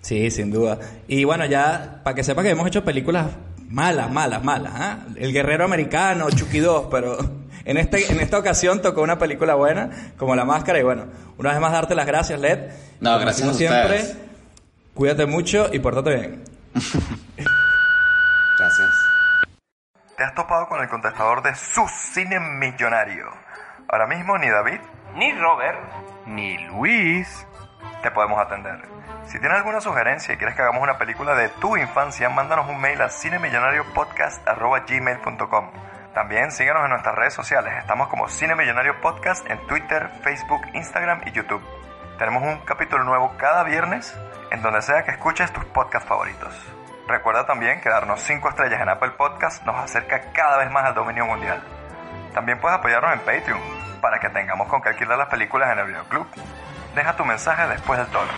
Sí, sin duda. Y bueno, ya, para que sepa que hemos hecho películas malas, malas, malas, ¿ah? El Guerrero Americano, Chucky 2, pero <laughs> en este, en esta ocasión tocó una película buena, como La Máscara, y bueno, una vez más darte las gracias, Led. No, Como gracias a siempre, ustedes. cuídate mucho y pórtate bien. <laughs> Gracias. Te has topado con el contestador de su cine millonario. Ahora mismo ni David, ni Robert, ni Luis te podemos atender. Si tienes alguna sugerencia y quieres que hagamos una película de tu infancia, mándanos un mail a cinemillonariopodcast.gmail.com También síguenos en nuestras redes sociales. Estamos como Cine Millonario Podcast en Twitter, Facebook, Instagram y YouTube. Tenemos un capítulo nuevo cada viernes en donde sea que escuches tus podcasts favoritos. Recuerda también que darnos 5 estrellas en Apple Podcast nos acerca cada vez más al dominio mundial. También puedes apoyarnos en Patreon para que tengamos con qué alquilar las películas en el videoclub. Deja tu mensaje después del tono.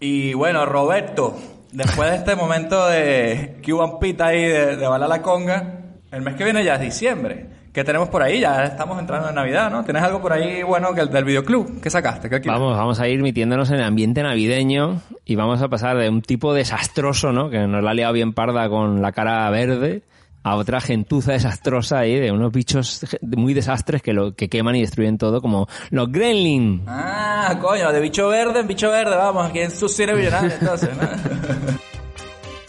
Y bueno, Roberto, después de este momento de Cuban Pita ahí de, de bala la conga, el mes que viene ya es diciembre. ¿Qué tenemos por ahí? Ya estamos entrando en Navidad, ¿no? ¿Tienes algo por ahí bueno que el del videoclub? ¿Qué sacaste? Vamos, vamos a ir metiéndonos en el ambiente navideño y vamos a pasar de un tipo desastroso, ¿no? Que nos la ha liado bien parda con la cara verde a otra gentuza desastrosa ahí de unos bichos muy desastres que lo que queman y destruyen todo como los gremlin. Ah, coño, de bicho verde en bicho verde, vamos, aquí en su cine millonario entonces, ¿no?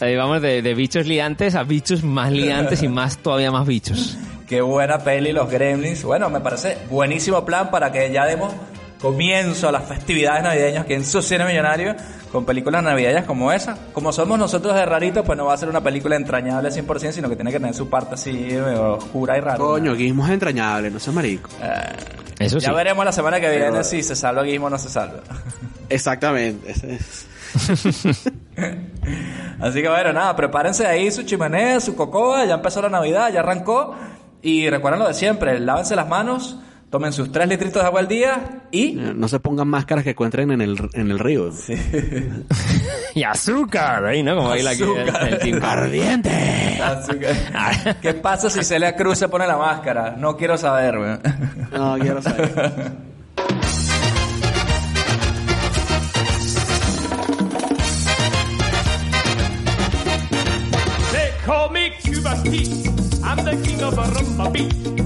<laughs> Ahí vamos de, de bichos liantes a bichos más liantes y más todavía más bichos. Qué buena peli, los Gremlins. Bueno, me parece buenísimo plan para que ya demos comienzo a las festividades navideñas aquí en su cine millonario con películas navideñas como esa. Como somos nosotros de raritos, pues no va a ser una película entrañable 100%, sino que tiene que tener su parte así medio oscura y rara. Coño, Guismo es entrañable, no seas marico. Eso sí. Ya veremos la semana que viene Pero- si se salva Guismo o no se salva. <laughs> Exactamente. <laughs> Así que bueno, nada, prepárense ahí su chimenea, su cocoa, ya empezó la Navidad, ya arrancó. Y recuerden lo de siempre, lávense las manos, tomen sus 3 litritos de agua al día y... Eh, No se pongan máscaras que encuentren en el, en el río. <laughs> Y azúcar, ahí, ¿no? Como ahí la Azúcar. el team. ¡Ardiente! Azúcar. <laughs> ¿Qué pasa si Celia Cruz se pone la máscara? No quiero saber, weón. No, quiero saber. They call me Cuba Pete. I'm the king of a rumba beat.